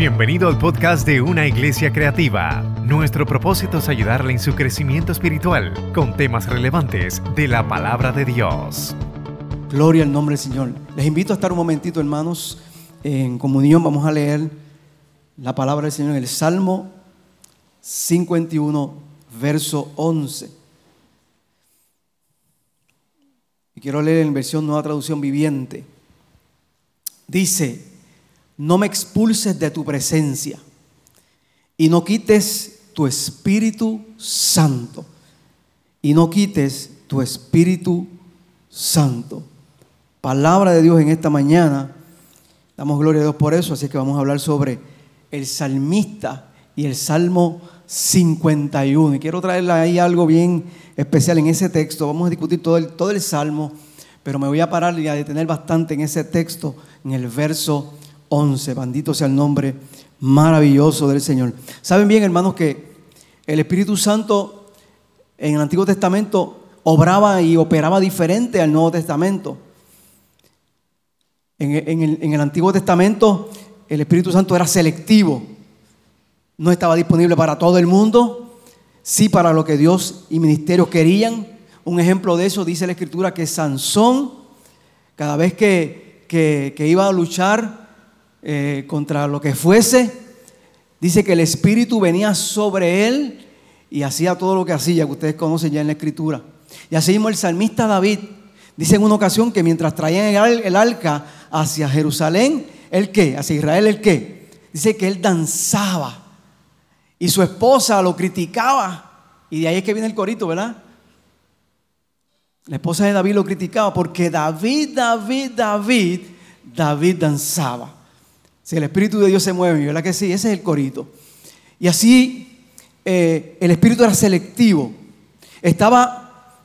Bienvenido al podcast de Una Iglesia Creativa. Nuestro propósito es ayudarle en su crecimiento espiritual con temas relevantes de la palabra de Dios. Gloria al nombre del Señor. Les invito a estar un momentito, hermanos, en comunión. Vamos a leer la palabra del Señor en el Salmo 51, verso 11. Y quiero leer en versión nueva traducción viviente. Dice, no me expulses de tu presencia y no quites tu Espíritu Santo. Y no quites tu Espíritu Santo. Palabra de Dios en esta mañana. Damos gloria a Dios por eso, así que vamos a hablar sobre el salmista y el Salmo 51. Y quiero traerle ahí algo bien especial en ese texto. Vamos a discutir todo el, todo el Salmo, pero me voy a parar y a detener bastante en ese texto, en el verso 11. Bendito sea el nombre maravilloso del Señor. Saben bien, hermanos, que el Espíritu Santo en el Antiguo Testamento obraba y operaba diferente al Nuevo Testamento. En, el, Antiguo Testamento el Espíritu Santo era selectivo. No estaba disponible para todo el mundo, sí para lo que Dios y ministerios querían. Un ejemplo de eso dice la Escritura que Sansón, cada vez que iba a luchar eh, contra lo que fuese. Dice que el Espíritu venía sobre él y hacía todo lo que hacía, que ustedes conocen ya en la Escritura. Y así mismo el salmista David dice en una ocasión que mientras traían el, arca hacia Jerusalén, ¿el qué? Hacia Israel, ¿el qué? Dice que él danzaba y su esposa lo criticaba. Y de ahí es que viene el corito, ¿verdad? La esposa de David lo criticaba porque David, David, David, David danzaba. Si el Espíritu de Dios se mueve, ¿verdad que sí? Ese es el corito. Y así eh, el Espíritu era selectivo. Estaba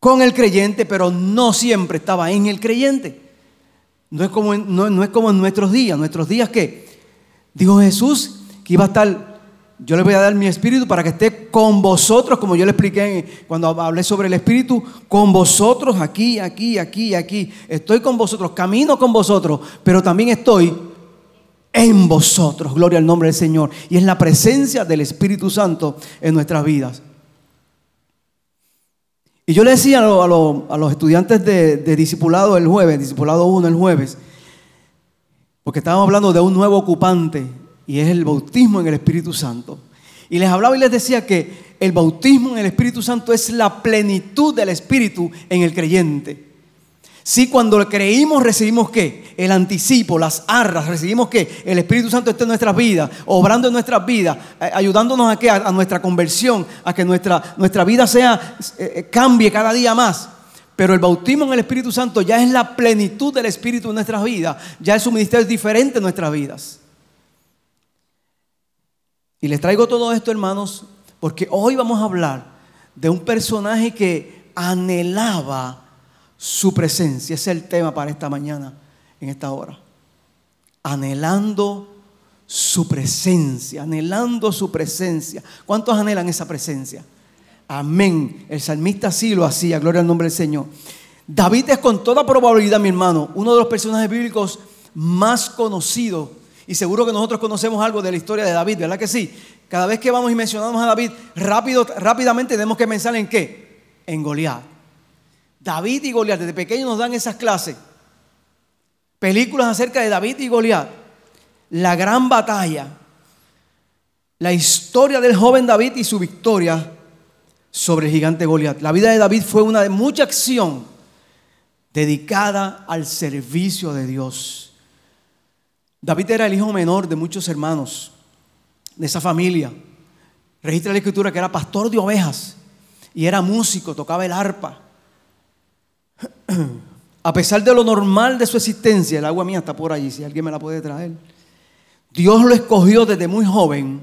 con el creyente, pero no siempre estaba en el creyente. No es como en, no, es como en nuestros días. Nuestros días que dijo Jesús que iba a estar, yo le voy a dar mi espíritu para que esté con vosotros, como yo le expliqué cuando hablé sobre el espíritu, con vosotros aquí, aquí, aquí, aquí. Estoy con vosotros, camino con vosotros, pero también estoy en vosotros. Gloria al nombre del Señor. Y es la presencia del Espíritu Santo en nuestras vidas. Y yo le decía a, los estudiantes de, de, discipulado el jueves, discipulado 1 el jueves, porque estábamos hablando de un nuevo ocupante y es el bautismo en el Espíritu Santo. Y les hablaba y les decía que el bautismo en el Espíritu Santo es la plenitud del Espíritu en el creyente. Si cuando creímos recibimos qué? El anticipo, las arras, recibimos que el Espíritu Santo esté en nuestras vidas, obrando en nuestras vidas, ayudándonos a, a, nuestra conversión, a que nuestra, nuestra vida sea, eh, eh, cambie cada día más. Pero el bautismo en el Espíritu Santo ya es la plenitud del Espíritu en nuestras vidas, ya es su ministerio diferente en nuestras vidas. Y les traigo todo esto, hermanos, porque hoy vamos a hablar de un personaje que anhelaba su presencia. Ese es el tema para esta mañana, en esta hora. Anhelando su presencia, anhelando su presencia. ¿Cuántos anhelan esa presencia? Amén. El salmista sí lo hacía, gloria al nombre del Señor. David es con toda probabilidad, mi hermano, uno de los personajes bíblicos más conocidos. Y seguro que nosotros conocemos algo de la historia de David, ¿verdad que sí? Cada vez que vamos y mencionamos a David, rápido, rápidamente tenemos que pensar en qué? En Goliat. David y Goliat, desde pequeños nos dan esas clases. Películas acerca de David y Goliat. La gran batalla. La historia del joven David y su victoria sobre el gigante Goliat. La vida de David fue una de mucha acción dedicada al servicio de Dios. David era el hijo menor de muchos hermanos de esa familia. Registra la escritura que era pastor de ovejas y era músico, tocaba el arpa. A pesar de lo normal de su existencia, el agua mía está por allí, si alguien me la puede traer. Dios lo escogió desde muy joven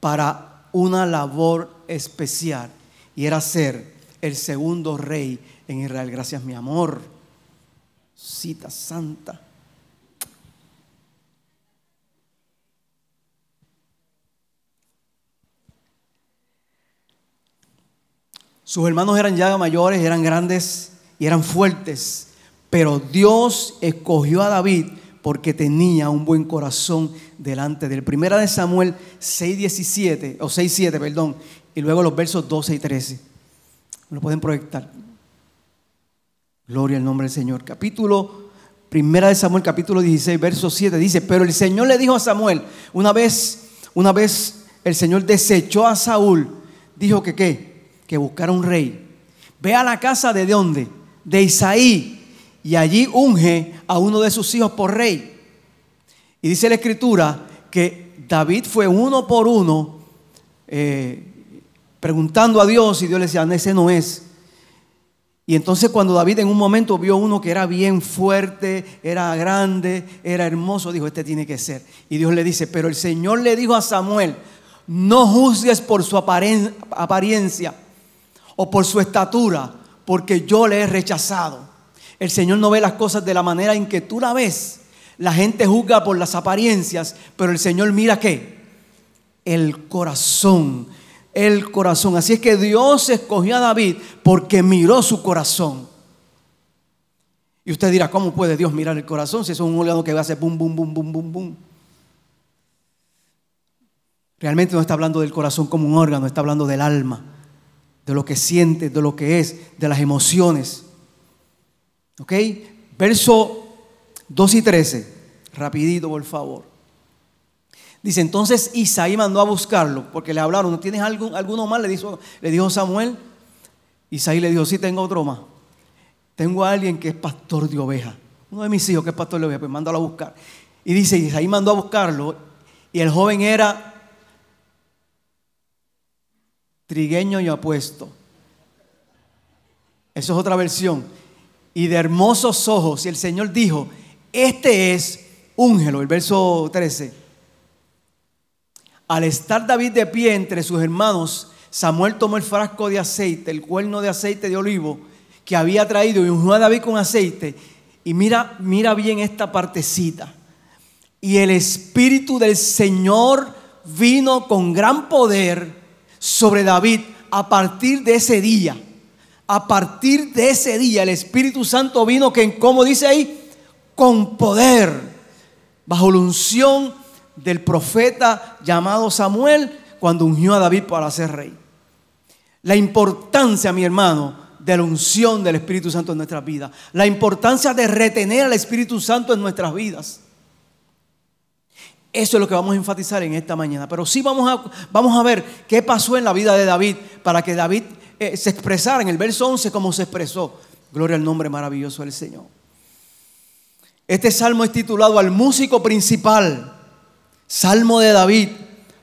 para una labor especial y era ser el segundo rey en Israel. Gracias, mi amor. Cita santa. Sus hermanos eran ya mayores, eran grandes y eran fuertes, pero Dios escogió a David porque tenía un buen corazón delante de él. Primera de Samuel 6:17 o 6:7, perdón, y luego los versos 12 y 13. Lo pueden proyectar. Gloria al nombre del Señor. Capítulo Primera de Samuel capítulo 16, verso 7 dice, "Pero el Señor le dijo a Samuel, una vez una vez el Señor desechó a Saúl, dijo que qué? Que buscara un rey. Ve a la casa de dónde? De Isaí y allí unge a uno de sus hijos por rey. Y dice la escritura que David fue uno por uno eh, preguntando a Dios y Dios le decía, ese no es. Y entonces cuando David en un momento vio uno que era bien fuerte, era grande, era hermoso, dijo, este tiene que ser. Y Dios le dice, pero el Señor le dijo a Samuel, no juzgues por su apariencia o por su estatura, porque yo le he rechazado. El Señor no ve las cosas de la manera en que tú la ves. La gente juzga por las apariencias, pero el Señor mira qué? El corazón. El corazón. Así es que Dios escogió a David porque miró su corazón. Y usted dirá, ¿cómo puede Dios mirar el corazón si es un órgano que va a hacer bum, bum, bum, bum, bum, bum? Realmente no está hablando del corazón como un órgano, está hablando del alma, de lo que siente, de lo que es, de las emociones. ¿Ok? Verso 2 y 13. Rapidito, por favor. Dice, entonces Isaí mandó a buscarlo, porque le hablaron, ¿no tienes algún, alguno más? Le dijo, le dijo Samuel. Isaí le dijo, sí, tengo otro más. Tengo a alguien que es pastor de ovejas. Uno de mis hijos que es pastor de ovejas, pues mándalo a buscar. Y dice, Isaí mandó a buscarlo, y el joven era trigueño y apuesto. Eso es otra versión y de hermosos ojos. Y el Señor dijo, este es úngelo, el verso 13. Al estar David de pie entre sus hermanos, Samuel tomó el frasco de aceite, el cuerno de aceite de olivo que había traído y ungió a David con aceite. Y mira, mira bien esta partecita. Y el Espíritu del Señor vino con gran poder sobre David a partir de ese día a partir de ese día el Espíritu Santo vino, que como dice ahí, con poder, bajo la unción del profeta llamado Samuel, cuando ungió a David para ser rey. La importancia, mi hermano, de la unción del Espíritu Santo en nuestras vidas. La importancia de retener al Espíritu Santo en nuestras vidas. Eso es lo que vamos a enfatizar en esta mañana. Pero sí vamos a, vamos a ver qué pasó en la vida de David para que David eh, se expresara en el verso 11 como se expresó. Gloria al nombre maravilloso del Señor. Este salmo es titulado al músico principal, Salmo de David,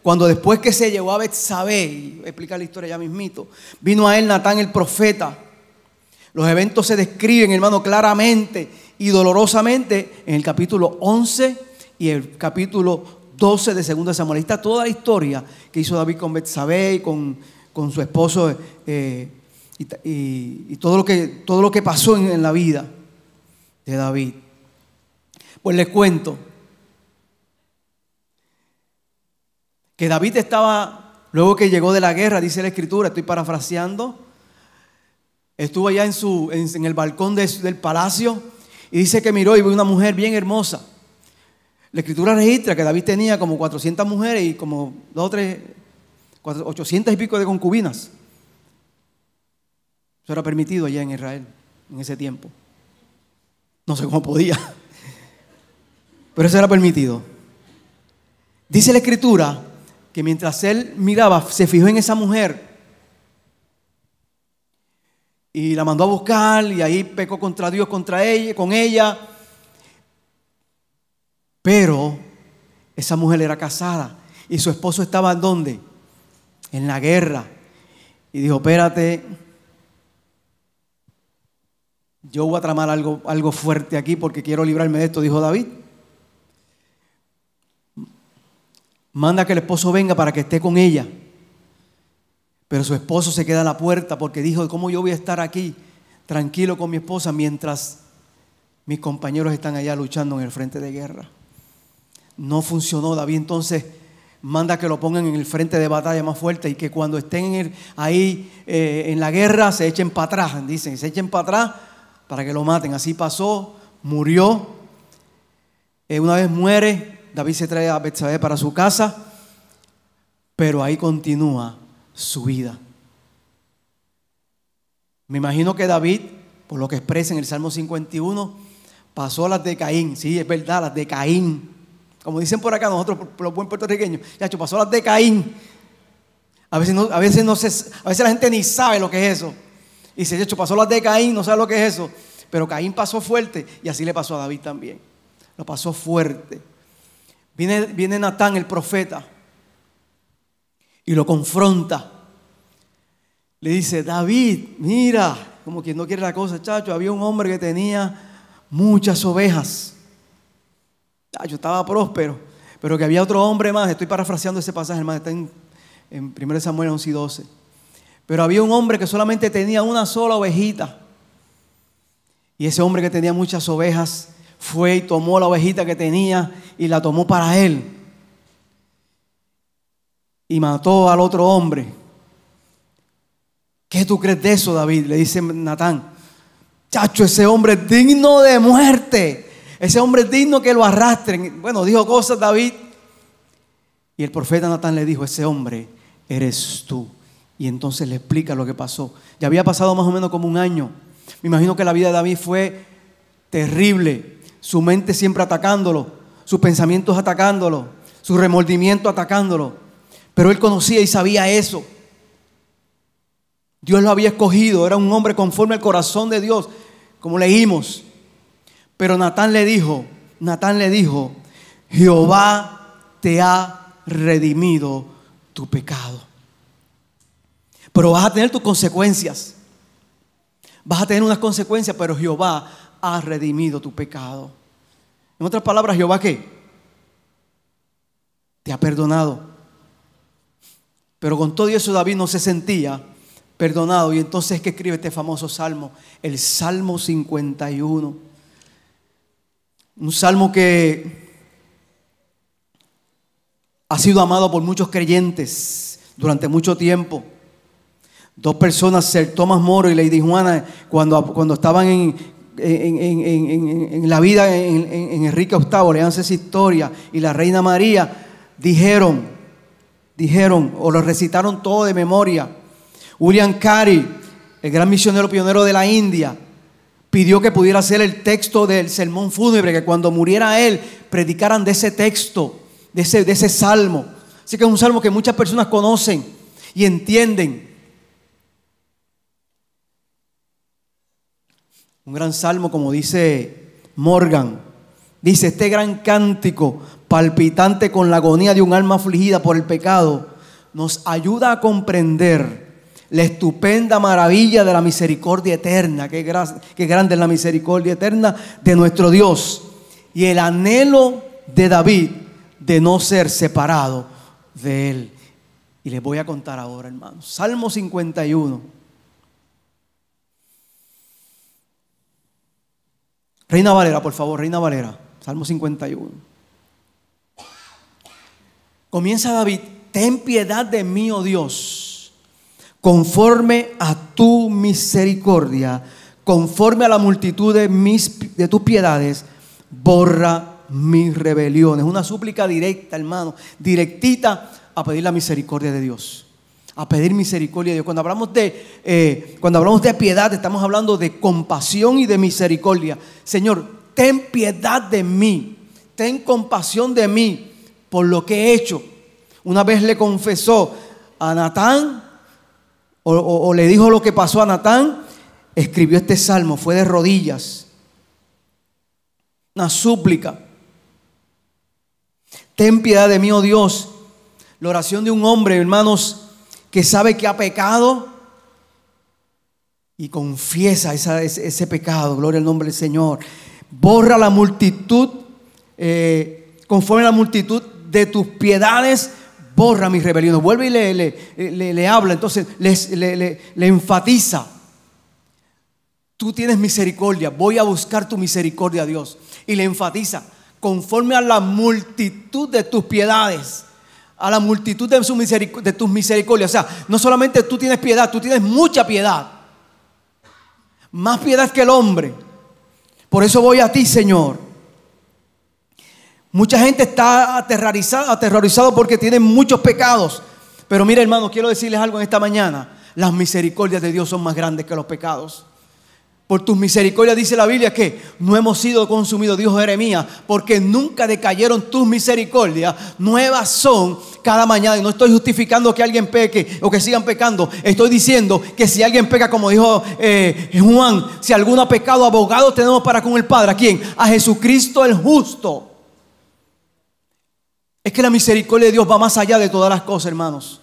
cuando después que se llevó a Betsabé, y explica la historia ya mismito, vino a él Natán el profeta. Los eventos se describen, hermano, claramente y dolorosamente en el capítulo 11 y el capítulo 12 de 2 Samuel. Ahí está toda la historia que hizo David con Betsabé y con con su esposo eh, y, todo, lo que, todo lo que pasó en, en la vida de David. Pues les cuento que David estaba, luego que llegó de la guerra, dice la escritura, estoy parafraseando, estuvo allá en, su, en, el balcón del palacio y dice que miró y vio una mujer bien hermosa. La escritura registra que David tenía como 400 mujeres y como dos o tres 800 y pico de concubinas. Eso era permitido allá en Israel en ese tiempo. No sé cómo podía, pero eso era permitido. Dice la escritura que mientras él miraba, se fijó en esa mujer y la mandó a buscar y ahí pecó contra Dios, contra ella, con ella. Pero esa mujer era casada y su esposo estaba en dónde? en la guerra. Y dijo, espérate, yo voy a tramar algo, algo fuerte aquí porque quiero librarme de esto, dijo David. Manda que el esposo venga para que esté con ella. Pero su esposo se queda a la puerta porque dijo, ¿cómo yo voy a estar aquí tranquilo con mi esposa mientras mis compañeros están allá luchando en el frente de guerra? No funcionó. David entonces manda que lo pongan en el frente de batalla más fuerte y que cuando estén ahí eh, en la guerra se echen para atrás, dicen, se echen para atrás para que lo maten. Así pasó, murió. Eh, una vez muere, David se trae a Betsabé para su casa, pero ahí continúa su vida. Me imagino que David, por lo que expresa en el Salmo 51, pasó las de Caín. Sí, es verdad, las de Caín. Como dicen por acá nosotros, los buenos puertorriqueños, ya pasó las de Caín. A veces, no, a, veces no se, a veces la gente ni sabe lo que es eso. Y se hecho pasó las de Caín, no sabe lo que es eso. Pero Caín pasó fuerte y así le pasó a David también. Lo pasó fuerte. Viene, viene Natán, el profeta, y lo confronta. Le dice, David, mira, como quien no quiere la cosa, chacho, había un hombre que tenía muchas ovejas. Chacho, estaba próspero, pero que había otro hombre más. Estoy parafraseando ese pasaje, hermano, está en, en 1 Samuel 11 y 12. Pero había un hombre que solamente tenía una sola ovejita. Y ese hombre que tenía muchas ovejas fue y tomó la ovejita que tenía y la tomó para él. Y mató al otro hombre. ¿Qué tú crees de eso, David? Le dice Natán. Chacho, ese hombre es digno de muerte. Ese hombre es digno que lo arrastren. Bueno, dijo cosas David. Y el profeta Natán le dijo, ese hombre eres tú. Y entonces le explica lo que pasó. Ya había pasado más o menos como un año. Me imagino que la vida de David fue terrible. Su mente siempre atacándolo, sus pensamientos atacándolo, su remordimiento atacándolo. Pero él conocía y sabía eso. Dios lo había escogido, era un hombre conforme al corazón de Dios, como leímos. Pero Natán le dijo, Natán le dijo, Jehová te ha redimido tu pecado. Pero vas a tener tus consecuencias. Vas a tener unas consecuencias, pero Jehová ha redimido tu pecado. En otras palabras, Jehová qué? Te ha perdonado. Pero con todo eso David no se sentía perdonado. Y entonces es que escribe este famoso salmo, el Salmo 51. Un salmo que ha sido amado por muchos creyentes durante mucho tiempo. Dos personas, Sir Thomas Moro y Lady Juana, cuando, cuando estaban en, en, la vida en, Enrique VIII, leanse esa historia, y la Reina María, dijeron, dijeron, o lo recitaron todo de memoria. William Carey, el gran misionero pionero de la India, pidió que pudiera ser el texto del sermón fúnebre, que cuando muriera él, predicaran de ese texto, de ese, de ese salmo. Así que es un salmo que muchas personas conocen y entienden. Un gran salmo, como dice Morgan, dice, este gran cántico palpitante con la agonía de un alma afligida por el pecado, nos ayuda a comprender la estupenda maravilla de la misericordia eterna, qué, qué grande es la misericordia eterna de nuestro Dios, y el anhelo de David de no ser separado de él. Y les voy a contar ahora, hermanos. Salmo 51. Reina Valera, por favor, Reina Valera, Salmo 51. Comienza David, ten piedad de mí, oh Dios, conforme a tu misericordia, conforme a la multitud de, mis, de tus piedades, borra mis rebeliones. Una súplica directa, hermano, directita a pedir la misericordia de Dios a pedir misericordia de Dios. Cuando hablamos de, eh, cuando hablamos de piedad, estamos hablando de compasión y de misericordia. Señor, ten piedad de mí, ten compasión de mí por lo que he hecho. Una vez le confesó a Natán, o le dijo lo que pasó a Natán, escribió este salmo, fue de rodillas, una súplica. Ten piedad de mí, oh Dios. La oración de un hombre, hermanos, que sabe que ha pecado y confiesa ese, pecado, gloria al nombre del Señor. Borra la multitud, eh, conforme la multitud de tus piedades, borra mis rebeliones. Vuelve y le, le, habla, entonces le, le enfatiza. Tú tienes misericordia, voy a buscar tu misericordia, Dios. Y le enfatiza, conforme a la multitud de tus piedades a la multitud de, su de tus misericordias. O sea, no solamente tú tienes piedad, tú tienes mucha piedad. Más piedad que el hombre. Por eso voy a ti, Señor. Mucha gente está aterrorizada, aterrorizado porque tienen muchos pecados. Pero mira hermano, quiero decirles algo en esta mañana. Las misericordias de Dios son más grandes que los pecados. Por tus misericordias dice la Biblia que no hemos sido consumidos, dijo Jeremías, porque nunca decayeron tus misericordias. Nuevas son cada mañana. Y no estoy justificando que alguien peque o que sigan pecando. Estoy diciendo que si alguien peca, como dijo eh, Juan, si alguno ha pecado, abogado tenemos para con el Padre. ¿A quién? A Jesucristo el justo. Es que la misericordia de Dios va más allá de todas las cosas, hermanos.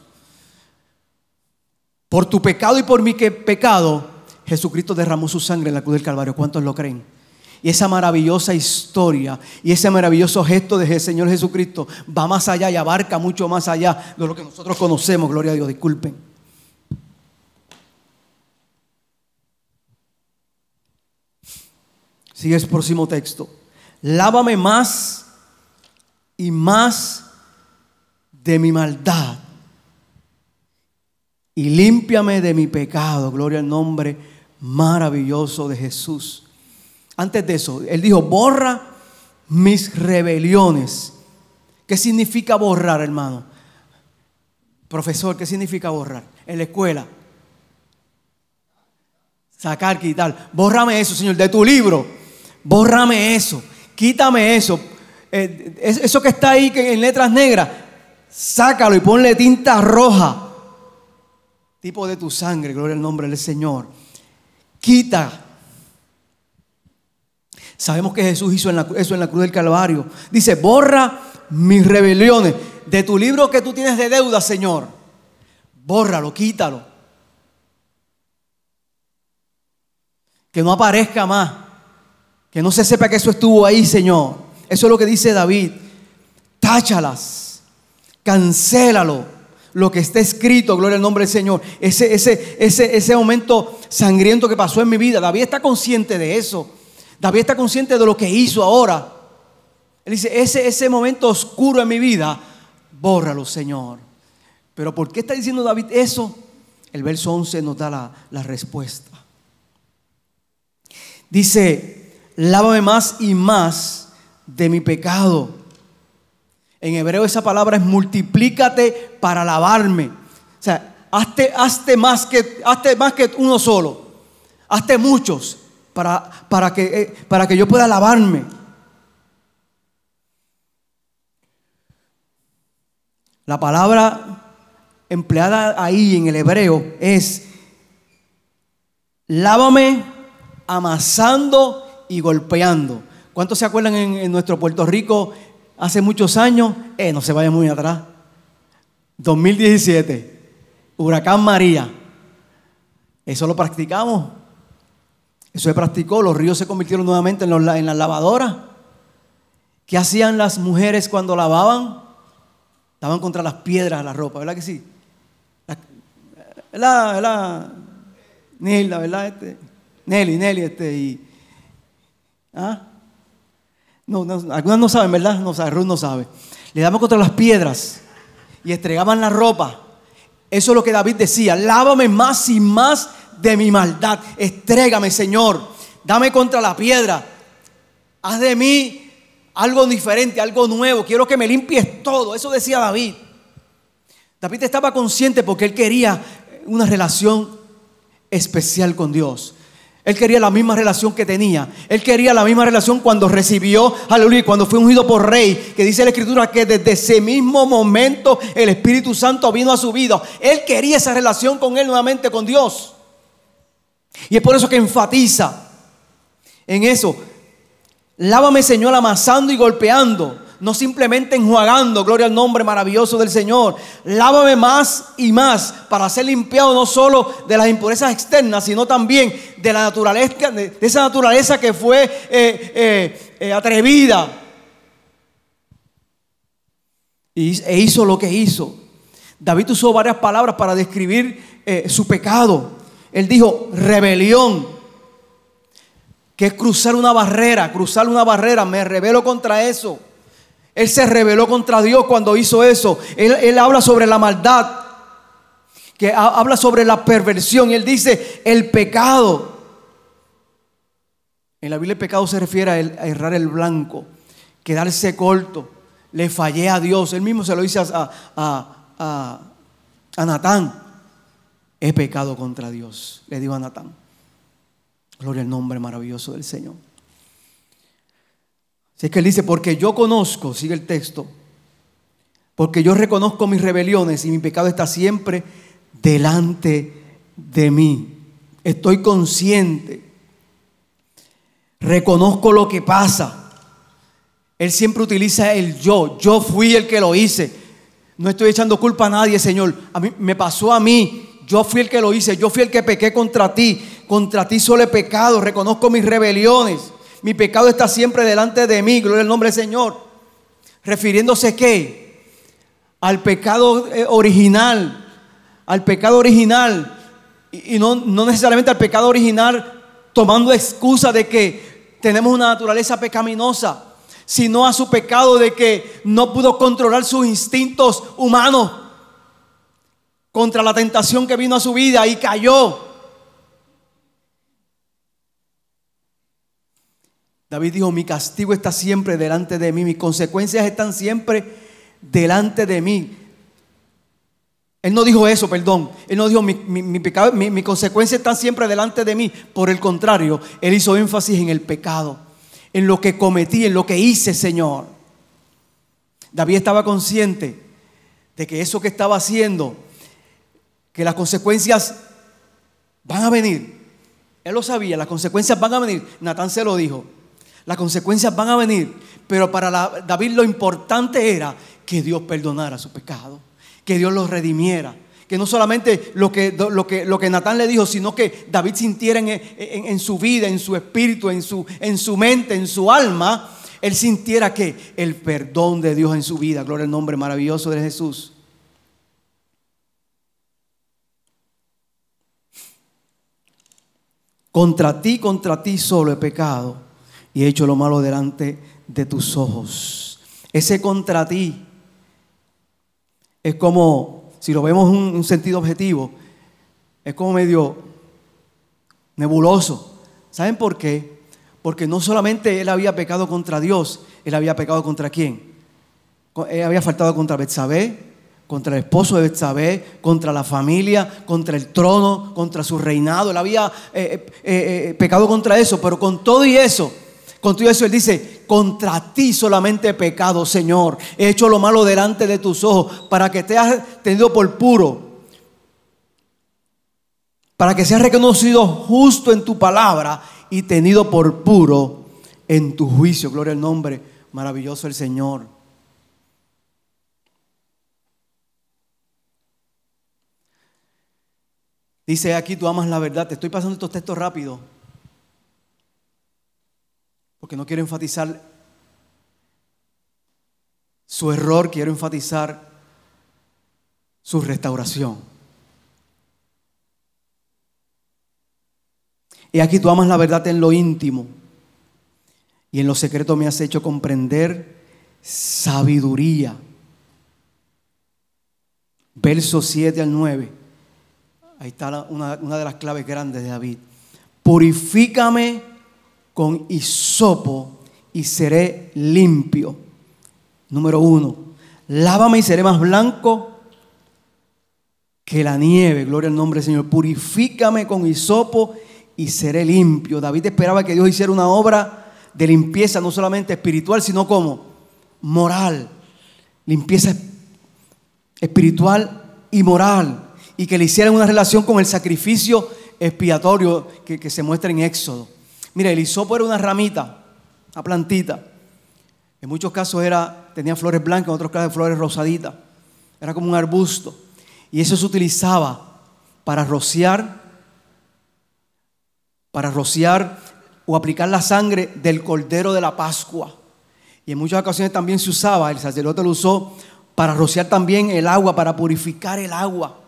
Por tu pecado y por mi pecado, Jesucristo derramó su sangre en la cruz del Calvario. ¿Cuántos lo creen? Y esa maravillosa historia y ese maravilloso gesto del Señor Jesucristo va más allá y abarca mucho más allá de lo que nosotros conocemos. Gloria a Dios, disculpen. Sigue el próximo texto. Lávame más y más de mi maldad y límpiame de mi pecado. Gloria al nombre maravilloso de Jesús. Antes de eso, Él dijo, borra mis rebeliones. ¿Qué significa borrar, hermano? Profesor, ¿qué significa borrar? En la escuela. Sacar, quitar. Bórrame eso, Señor, de tu libro. Bórrame eso. Quítame eso. Eh, eso que está ahí en letras negras, sácalo y ponle tinta roja. Tipo de tu sangre, gloria al nombre del Señor quita. Sabemos que Jesús hizo eso en la cruz del Calvario. Dice, borra mis rebeliones. De tu libro que tú tienes de deuda, Señor. Bórralo, quítalo. Que no aparezca más. Que no se sepa que eso estuvo ahí, Señor. Eso es lo que dice David. Táchalas. Cancélalo lo que está escrito, gloria al nombre del Señor, ese, ese, ese, ese momento sangriento que pasó en mi vida, David está consciente de eso. David está consciente de lo que hizo ahora. Él dice, ese, ese momento oscuro en mi vida, bórralo, Señor. Pero ¿por qué está diciendo David eso? El verso 11 nos da la, la respuesta. Dice, lávame más y más de mi pecado en hebreo esa palabra es multiplícate para lavarme. O sea, hazte, más, que, hazte más que uno solo. Hazte muchos para, para, que, eh, para que yo pueda lavarme. La palabra empleada ahí en el hebreo es lávame amasando y golpeando. ¿Cuántos se acuerdan en, nuestro Puerto Rico hace muchos años, eh, no se vaya muy atrás. 2017, huracán María. Eso lo practicamos. Eso se practicó. Los ríos se convirtieron nuevamente en, las lavadoras. ¿Qué hacían las mujeres cuando lavaban? Estaban contra las piedras la ropa, ¿verdad que sí? ¿Verdad? ¿Verdad? Nilda, ¿verdad? Nelly, Nelly, este, y. ¿ah? No, algunas no saben, ¿verdad? No sabe, Ruth no sabe. Le damos contra las piedras y estregaban la ropa. Eso es lo que David decía. Lávame más y más de mi maldad. Estrégame, Señor. Dame contra la piedra. Haz de mí algo diferente, algo nuevo. Quiero que me limpies todo. Eso decía David. David estaba consciente porque él quería una relación especial con Dios. Él quería la misma relación que tenía. Él quería la misma relación cuando recibió, aleluya, cuando fue ungido por rey. Que dice la escritura que desde ese mismo momento el Espíritu Santo vino a su vida. Él quería esa relación con él nuevamente, con Dios. Y es por eso que enfatiza en eso. Lávame, Señor, amasando y golpeando no simplemente enjuagando, gloria al nombre maravilloso del Señor. Lávame más y más para ser limpiado no solo de las impurezas externas, sino también de la naturaleza, de esa naturaleza que fue eh, eh, eh, atrevida. Y, e hizo lo que hizo. David usó varias palabras para describir su pecado. Él dijo rebelión, que es cruzar una barrera, cruzar una barrera, me rebelo contra eso. Él se rebeló contra Dios cuando hizo eso. Él, habla sobre la maldad, que habla sobre la perversión. Él dice el pecado. En la Biblia el pecado se refiere a, errar el blanco, quedarse corto. Le fallé a Dios. Él mismo se lo dice a, a, a, a Natán. He pecado contra Dios, le digo a Natán. Gloria al nombre maravilloso del Señor. Así es que él dice, porque yo conozco, sigue el texto, porque yo reconozco mis rebeliones y mi pecado está siempre delante de mí. Estoy consciente. Reconozco lo que pasa. Él siempre utiliza el yo. Yo fui el que lo hice. No estoy echando culpa a nadie, Señor. A mí me pasó a mí. Yo fui el que lo hice. Yo fui el que pequé contra ti. Contra ti solo he pecado. Reconozco mis rebeliones. Mi pecado está siempre delante de mí. Gloria al nombre del Señor. Refiriéndose qué? Al pecado eh, original. Al pecado original. Y, no, no necesariamente al pecado original tomando excusa de que tenemos una naturaleza pecaminosa, sino a su pecado de que no pudo controlar sus instintos humanos contra la tentación que vino a su vida y cayó. David dijo, mi castigo está siempre delante de mí, mis consecuencias están siempre delante de mí. Él no dijo eso, perdón. Él no dijo, mi, mi, pecado, mi, mi consecuencia está siempre delante de mí. Por el contrario, él hizo énfasis en el pecado, en lo que cometí, en lo que hice, Señor. David estaba consciente de que eso que estaba haciendo, que las consecuencias van a venir. Él lo sabía, las consecuencias van a venir. Natán se lo dijo. Las consecuencias van a venir, pero para David lo importante era que Dios perdonara su pecado, que Dios lo redimiera. Que no solamente lo que, lo que, lo que Natán le dijo, sino que David sintiera en, en, su vida, en su espíritu, en su, en su mente, en su alma, él sintiera que el perdón de Dios en su vida. Gloria al nombre maravilloso de Jesús. Contra ti, contra ti solo he pecado y he hecho lo malo delante de tus ojos. Ese contra ti es como, si lo vemos en un sentido objetivo, es como medio nebuloso. ¿Saben por qué? Porque no solamente él había pecado contra Dios, él había pecado contra quién. Él había faltado contra Betsabé, contra el esposo de Betsabé, contra la familia, contra el trono, contra su reinado. Él había eh, eh, eh, pecado contra eso, pero con todo y eso, con todo eso Él dice, contra ti solamente he pecado, Señor. He hecho lo malo delante de tus ojos para que te has tenido por puro. Para que seas reconocido justo en tu palabra y tenido por puro en tu juicio. Gloria al nombre maravilloso del Señor. Dice aquí, tú amas la verdad. Te estoy pasando estos textos rápido porque no quiero enfatizar su error, quiero enfatizar su restauración. Y aquí tú amas la verdad en lo íntimo y en lo secreto me has hecho comprender sabiduría. Verso 7 al 9. Ahí está una de las claves grandes de David. Purifícame con hisopo y seré limpio. Número uno, lávame y seré más blanco que la nieve. Gloria al nombre del Señor. Purifícame con hisopo y seré limpio. David esperaba que Dios hiciera una obra de limpieza, no solamente espiritual, sino como moral. Limpieza espiritual y moral. Y que le hicieran una relación con el sacrificio expiatorio que, que se muestra en Éxodo. Mira, el hisopo era una ramita, una plantita. En muchos casos era, tenía flores blancas, en otros casos flores rosaditas. Era como un arbusto. Y eso se utilizaba para rociar, para rociar o aplicar la sangre del cordero de la Pascua. Y en muchas ocasiones también se usaba, el sacerdote lo usó para rociar también el agua, para purificar el agua.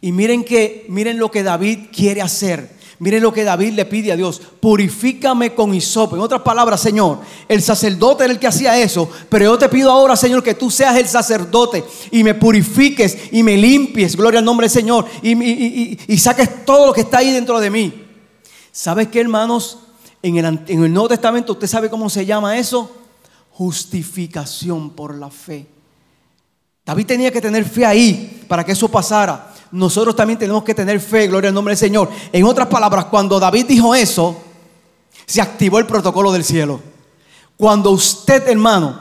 Y miren que, miren lo que David quiere hacer. Miren lo que David le pide a Dios, purifícame con hisopo. En otras palabras, Señor, el sacerdote era el que hacía eso, pero yo te pido ahora, Señor, que tú seas el sacerdote y me purifiques y me limpies, gloria al nombre del Señor, y, saques todo lo que está ahí dentro de mí. ¿Sabes qué, hermanos? En en el Nuevo Testamento, ¿usted sabe cómo se llama eso? justificación por la fe. David tenía que tener fe ahí para que eso pasara. Nosotros también tenemos que tener fe, gloria al nombre del Señor. En otras palabras, cuando David dijo eso, se activó el protocolo del cielo. Cuando usted, hermano,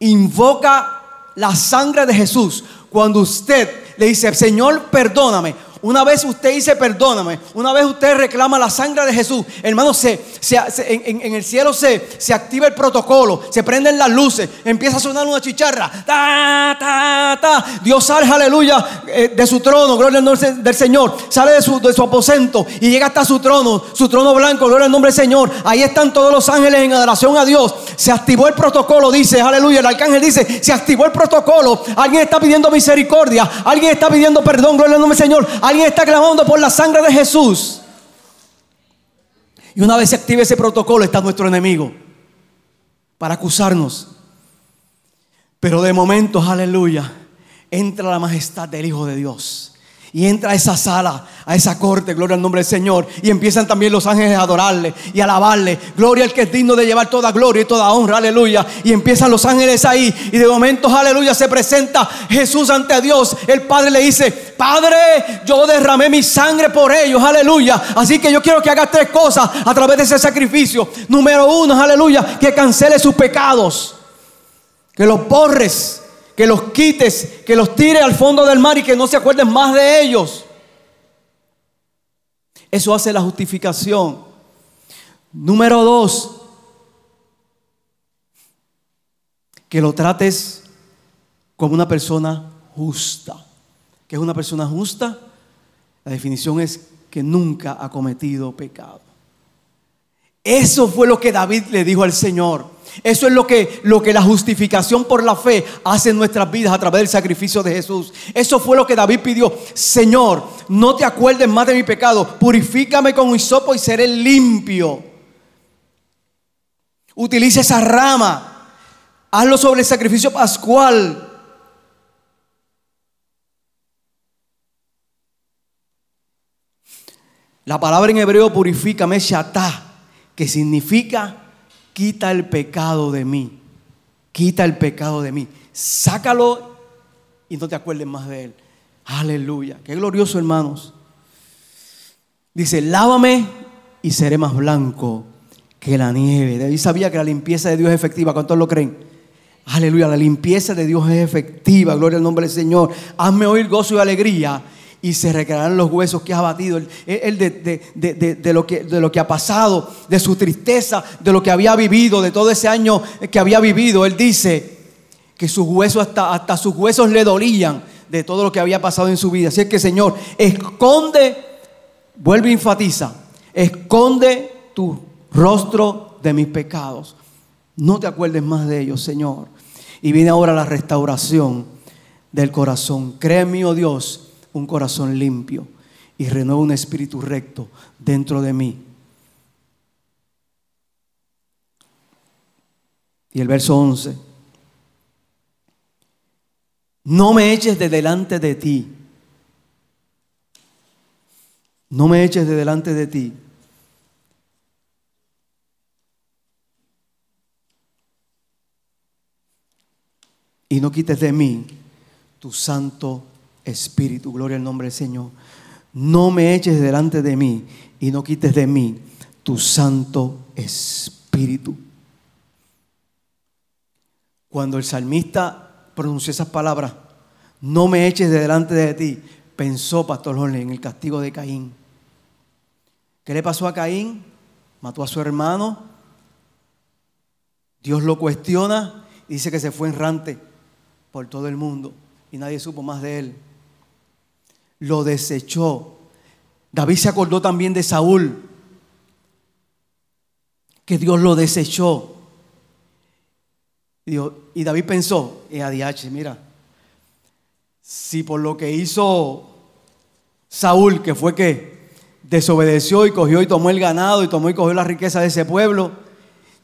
invoca la sangre de Jesús, cuando usted le dice, Señor, perdóname, una vez usted dice perdóname, una vez usted reclama la sangre de Jesús, hermano, se, en, el cielo se, se activa el protocolo, se prenden las luces, empieza a sonar una chicharra, ta, ta, ta. Dios sale, aleluya, eh, de su trono, gloria al nombre del Señor, sale de su, de su aposento y llega hasta su trono, su trono blanco, gloria al nombre del Señor. Ahí están todos los ángeles en adoración a Dios. Se activó el protocolo, dice, aleluya, el arcángel dice, se activó el protocolo. Alguien está pidiendo misericordia, alguien está pidiendo perdón, gloria al nombre del Señor. Alguien está clamando por la sangre de Jesús. Y una vez se active ese protocolo está nuestro enemigo para acusarnos. Pero de momento, aleluya, entra la majestad del Hijo de Dios. Y entra a esa sala, a esa corte, gloria al nombre del Señor. Y empiezan también los ángeles a adorarle y alabarle. Gloria al que es digno de llevar toda gloria y toda honra, aleluya. Y empiezan los ángeles ahí. Y de momento, aleluya, se presenta Jesús ante Dios. El Padre le dice, Padre, yo derramé mi sangre por ellos, aleluya. Así que yo quiero que hagas tres cosas a través de ese sacrificio. Número uno, aleluya, que cancele sus pecados. Que los borres que los quites, que los tires al fondo del mar y que no se acuerden más de ellos. Eso hace la justificación. Número dos, que lo trates como una persona justa. ¿Qué es una persona justa? La definición es que nunca ha cometido pecado. Eso fue lo que David le dijo al Señor. Eso es lo que, lo que la justificación por la fe hace en nuestras vidas a través del sacrificio de Jesús. Eso fue lo que David pidió. Señor, no te acuerdes más de mi pecado. Purifícame con hisopo y seré limpio. Utiliza esa rama. Hazlo sobre el sacrificio pascual. La palabra en hebreo purifícame, shatá, que significa quita el pecado de mí, quita el pecado de mí, sácalo y no te acuerdes más de él. Aleluya, qué glorioso hermanos. Dice, lávame y seré más blanco que la nieve. David sabía que la limpieza de Dios es efectiva. ¿Cuántos lo creen? Aleluya, la limpieza de Dios es efectiva. Gloria al nombre del Señor. Hazme oír gozo y alegría y se recrearán los huesos que ha batido, él, de, lo que, de lo que ha pasado, de su tristeza, de lo que había vivido, de todo ese año que había vivido. Él dice que sus huesos, hasta, hasta sus huesos le dolían de todo lo que había pasado en su vida. Así es que, Señor, esconde, vuelve y enfatiza, esconde tu rostro de mis pecados. No te acuerdes más de ellos, Señor. Y viene ahora la restauración del corazón. Créeme, oh Dios, un corazón limpio y renueva un espíritu recto dentro de mí. Y el verso 11. No me eches de delante de ti. No me eches de delante de ti. Y no quites de mí tu santo Espíritu. Gloria al nombre del Señor. No me eches delante de mí y no quites de mí tu Santo Espíritu. Cuando el salmista pronunció esas palabras, no me eches de delante de ti, pensó Pastor Jorge en el castigo de Caín. ¿Qué le pasó a Caín? Mató a su hermano. Dios lo cuestiona y dice que se fue errante por todo el mundo y nadie supo más de él lo desechó. David se acordó también de Saúl, que Dios lo desechó. Y David pensó, eh, ADH, mira, si por lo que hizo Saúl, que fue que desobedeció y cogió y tomó el ganado y tomó y cogió la riqueza de ese pueblo,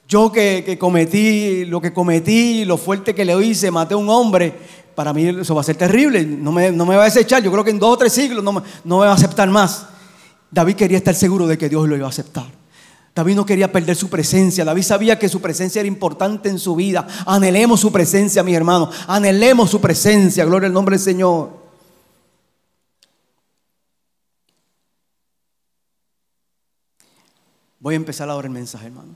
yo que, que cometí lo que cometí, lo fuerte que le hice, maté a un hombre, para mí eso va a ser terrible, no me, no me va a desechar, yo creo que en dos o tres siglos no me, no me va a aceptar más. David quería estar seguro de que Dios lo iba a aceptar. David no quería perder su presencia. David sabía que su presencia era importante en su vida. Anhelemos su presencia, mi hermano. Anhelemos su presencia. Gloria al nombre del Señor. Voy a empezar ahora el mensaje, hermano.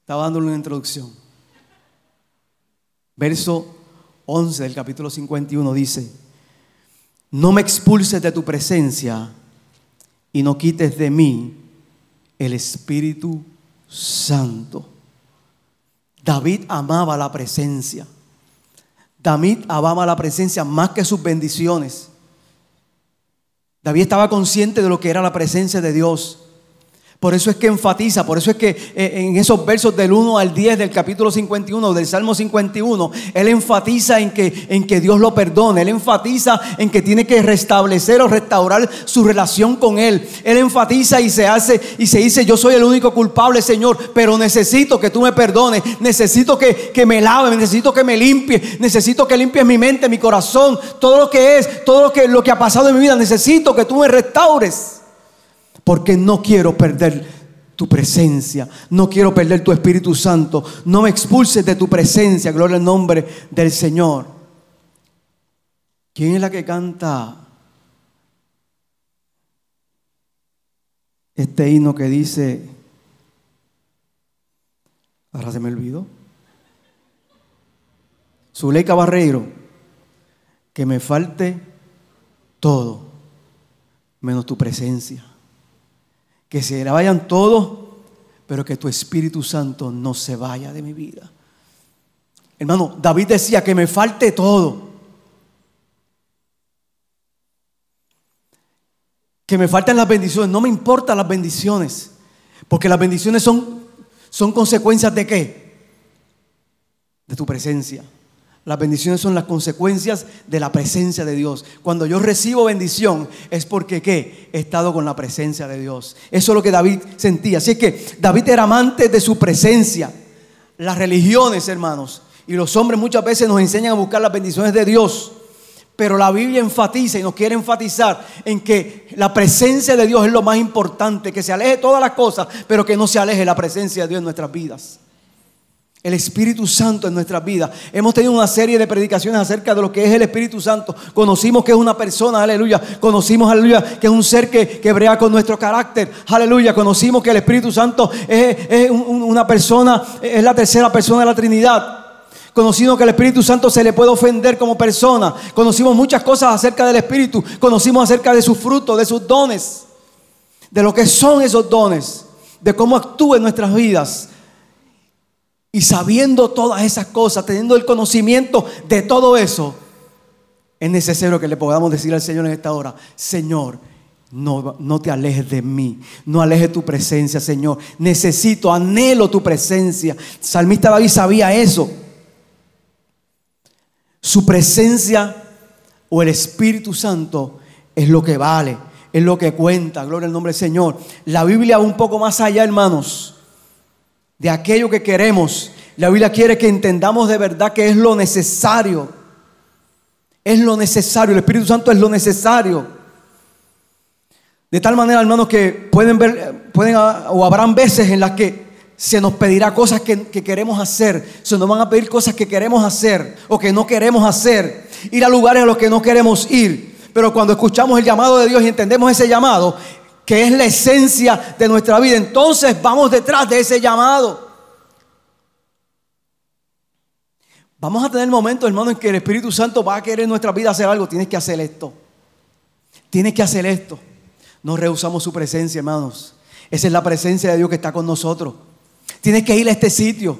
Estaba dándole una introducción. Verso 11 del capítulo 51 dice, no me expulses de tu presencia y no quites de mí el Espíritu Santo. David amaba la presencia. David amaba la presencia más que sus bendiciones. David estaba consciente de lo que era la presencia de Dios. Por eso es que enfatiza, por eso es que eh, en esos versos del 1 al 10 del capítulo 51, del Salmo 51, él enfatiza en que, en que Dios lo perdone, él enfatiza en que tiene que restablecer o restaurar su relación con él. Él enfatiza y se hace y se dice, yo soy el único culpable, Señor, pero necesito que tú me perdones, necesito que, que me lave, necesito que me limpie, necesito que limpies mi mente, mi corazón, todo lo que es, todo lo que, lo que ha pasado en mi vida, necesito que tú me restaures porque no quiero perder tu presencia, no quiero perder tu Espíritu Santo, no me expulses de tu presencia, gloria al nombre del Señor. ¿Quién es la que canta este himno que dice, ahora se me olvidó, Zuleika Barreiro, que me falte todo menos tu presencia? Que se vayan todos, pero que tu Espíritu Santo no se vaya de mi vida. Hermano, David decía que me falte todo. Que me falten las bendiciones. No me importan las bendiciones. Porque las bendiciones son, son consecuencias de qué? De tu presencia. Las bendiciones son las consecuencias de la presencia de Dios. Cuando yo recibo bendición es porque ¿qué? He estado con la presencia de Dios. Eso es lo que David sentía. Así es que David era amante de su presencia. Las religiones, hermanos, y los hombres muchas veces nos enseñan a buscar las bendiciones de Dios. Pero la Biblia enfatiza y nos quiere enfatizar en que la presencia de Dios es lo más importante, que se aleje todas las cosas, pero que no se aleje la presencia de Dios en nuestras vidas el Espíritu Santo en nuestras vidas. Hemos tenido una serie de predicaciones acerca de lo que es el Espíritu Santo. Conocimos que es una persona, aleluya. Conocimos, aleluya, que es un ser que, que brea con nuestro carácter, aleluya. Conocimos que el Espíritu Santo es, una persona, es la tercera persona de la Trinidad. Conocimos que el Espíritu Santo se le puede ofender como persona. Conocimos muchas cosas acerca del Espíritu. Conocimos acerca de sus frutos, de sus dones, de lo que son esos dones, de cómo actúa en nuestras vidas. Y sabiendo todas esas cosas, teniendo el conocimiento de todo eso, es necesario que le podamos decir al Señor en esta hora, Señor, no, no, te alejes de mí, no alejes tu presencia, Señor. Necesito, anhelo tu presencia. Salmista David sabía eso. Su presencia o el Espíritu Santo es lo que vale, es lo que cuenta. Gloria al nombre del Señor. La Biblia va un poco más allá, hermanos de aquello que queremos. La Biblia quiere que entendamos de verdad que es lo necesario. Es lo necesario. El Espíritu Santo es lo necesario. De tal manera, hermanos, que pueden ver, pueden, o habrán veces en las que se nos pedirá cosas que, que, queremos hacer. Se nos van a pedir cosas que queremos hacer o que no queremos hacer. Ir a lugares a los que no queremos ir. Pero cuando escuchamos el llamado de Dios y entendemos ese llamado, que es la esencia de nuestra vida. Entonces vamos detrás de ese llamado. Vamos a tener momentos, hermano, en que el Espíritu Santo va a querer en nuestra vida hacer algo. Tienes que hacer esto. Tienes que hacer esto. No rehusamos su presencia, hermanos. Esa es la presencia de Dios que está con nosotros. Tienes que ir a este sitio.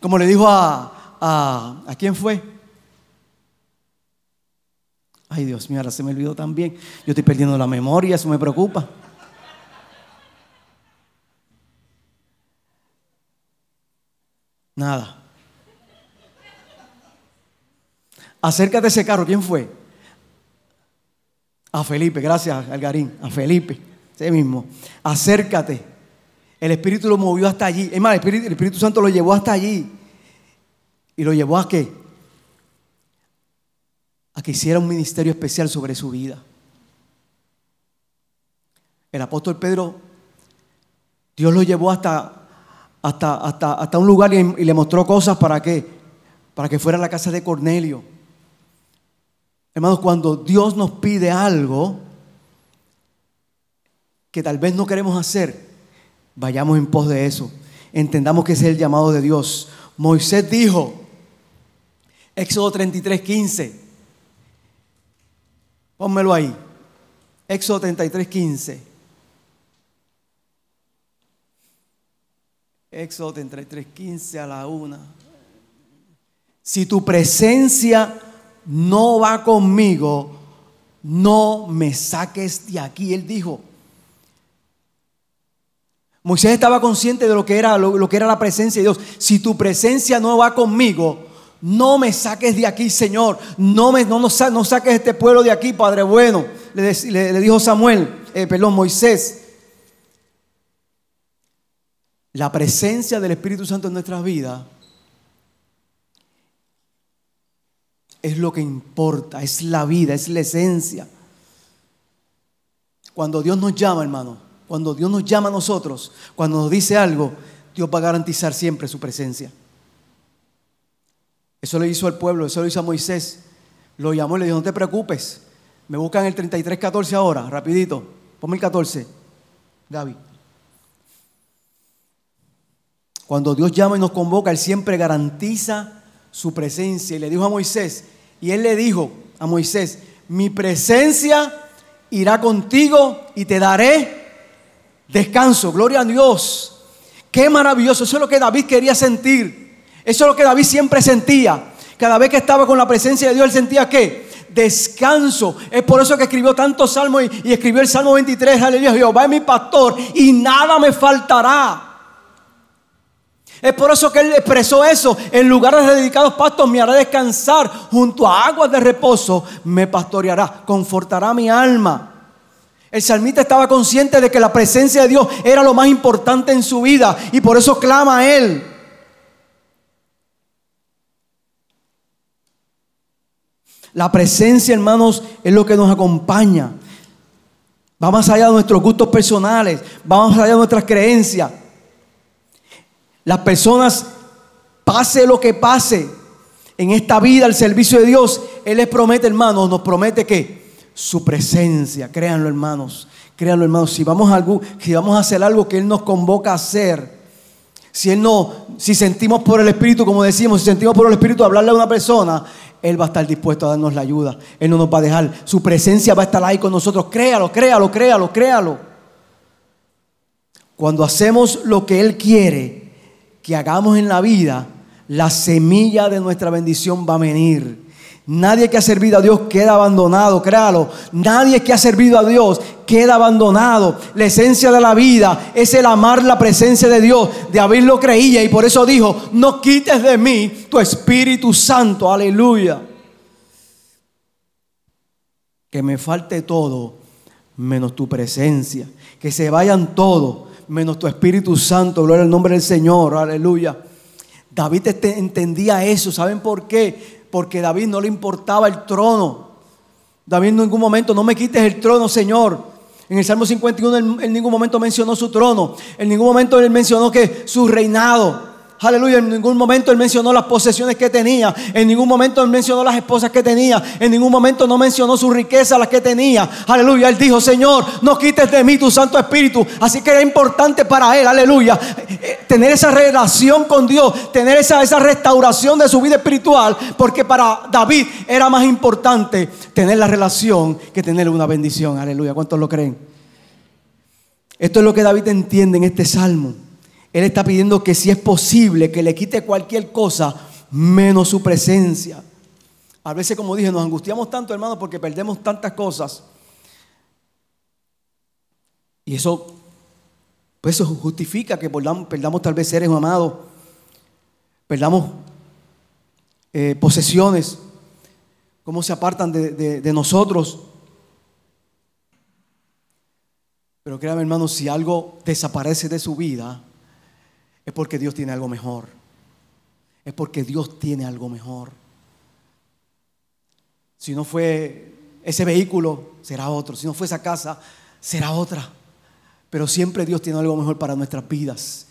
Como le dijo a, a, ¿a quién fue? Ay, Dios mío, ahora se me olvidó también. Yo estoy perdiendo la memoria, eso me preocupa. Nada. Acércate de ese carro. ¿Quién fue? A Felipe, gracias, Algarín. A Felipe, ese mismo. Acércate. El Espíritu lo movió hasta allí. Es más, el Espíritu Santo lo llevó hasta allí. ¿Y lo llevó a qué? A que hiciera un ministerio especial sobre su vida. El apóstol Pedro Dios lo llevó hasta, hasta, hasta, hasta un lugar y, le mostró cosas para que, para que fuera a la casa de Cornelio. Hermanos, cuando Dios nos pide algo que tal vez no queremos hacer, vayamos en pos de eso. Entendamos que es el llamado de Dios. Moisés dijo, Éxodo 33, 15. Pónmelo ahí. Éxodo 33, 15. Éxodo 33, 15 a la una. Si tu presencia no va conmigo, no me saques de aquí. Él dijo. Moisés estaba consciente de lo que era, lo, que era la presencia de Dios. Si tu presencia no va conmigo, no me saques de aquí, Señor. No, me, no, no, saques este pueblo de aquí, Padre bueno. Le, dijo Samuel, eh, perdón, Moisés. La presencia del Espíritu Santo en nuestras vidas es lo que importa, es la vida, es la esencia. Cuando Dios nos llama, hermano, cuando Dios nos llama a nosotros, cuando nos dice algo, Dios va a garantizar siempre su presencia. Eso lo hizo al pueblo, eso lo hizo a Moisés. Lo llamó y le dijo, no te preocupes. Me buscan el 33-14 ahora, rapidito. Ponme el 14, David. Cuando Dios llama y nos convoca, Él siempre garantiza su presencia. Y le dijo a Moisés, y él le dijo a Moisés, mi presencia irá contigo y te daré descanso. Gloria a Dios. Qué maravilloso. Eso es lo que David quería sentir. Eso es lo que David siempre sentía. Cada vez que estaba con la presencia de Dios, él sentía que descanso. Es por eso que escribió tantos salmos y, escribió el Salmo 23, aleluya, Jehová es mi pastor y nada me faltará. Es por eso que él expresó eso. En lugares de dedicados pastos me hará descansar. Junto a aguas de reposo me pastoreará. Confortará mi alma. El salmista estaba consciente de que la presencia de Dios era lo más importante en su vida. Y por eso clama a él. La presencia, hermanos, es lo que nos acompaña. Va más allá de nuestros gustos personales. Va más allá de nuestras creencias. Las personas, pase lo que pase en esta vida al servicio de Dios, Él les promete, hermanos, nos promete que su presencia, créanlo, hermanos, créanlo, hermanos, si vamos a, algo, si vamos a hacer algo que Él nos convoca a hacer, si Él no, si sentimos por el Espíritu, como decimos, si sentimos por el Espíritu hablarle a una persona, Él va a estar dispuesto a darnos la ayuda. Él no nos va a dejar. Su presencia va a estar ahí con nosotros. Créalo, créalo, créalo, créalo. Cuando hacemos lo que Él quiere, que hagamos en la vida, la semilla de nuestra bendición va a venir. Nadie que ha servido a Dios queda abandonado, créalo. Nadie que ha servido a Dios queda abandonado. La esencia de la vida es el amar la presencia de Dios. De haberlo creía y por eso dijo, no quites de mí tu Espíritu Santo. Aleluya. Que me falte todo menos tu presencia. Que se vayan todos menos tu Espíritu Santo. Gloria al nombre del Señor. Aleluya. David entendía eso. ¿Saben por qué? Porque David no le importaba el trono. David en ningún momento, no me quites el trono, Señor. En el Salmo 51 en ningún momento mencionó su trono. En ningún momento él mencionó que su reinado. Aleluya, en ningún momento él mencionó las posesiones que tenía, en ningún momento él mencionó las esposas que tenía, en ningún momento no mencionó su riqueza, las que tenía. Aleluya, él dijo, Señor, no quites de mí tu Santo Espíritu. Así que era importante para él, aleluya, eh, tener esa relación con Dios, tener esa, esa restauración de su vida espiritual, porque para David era más importante tener la relación que tener una bendición. Aleluya, ¿cuántos lo creen? Esto es lo que David entiende en este salmo. Él está pidiendo que si es posible que le quite cualquier cosa menos su presencia. A veces, como dije, nos angustiamos tanto, hermano, porque perdemos tantas cosas. Y eso, pues eso justifica que perdamos, tal vez seres amados, perdamos eh, posesiones, cómo se apartan de, de nosotros. Pero créame, hermano, si algo desaparece de su vida, es porque Dios tiene algo mejor. Es porque Dios tiene algo mejor. Si no fue ese vehículo, será otro. Si no fue esa casa, será otra. pero siempre Dios tiene algo mejor para nuestras vidas.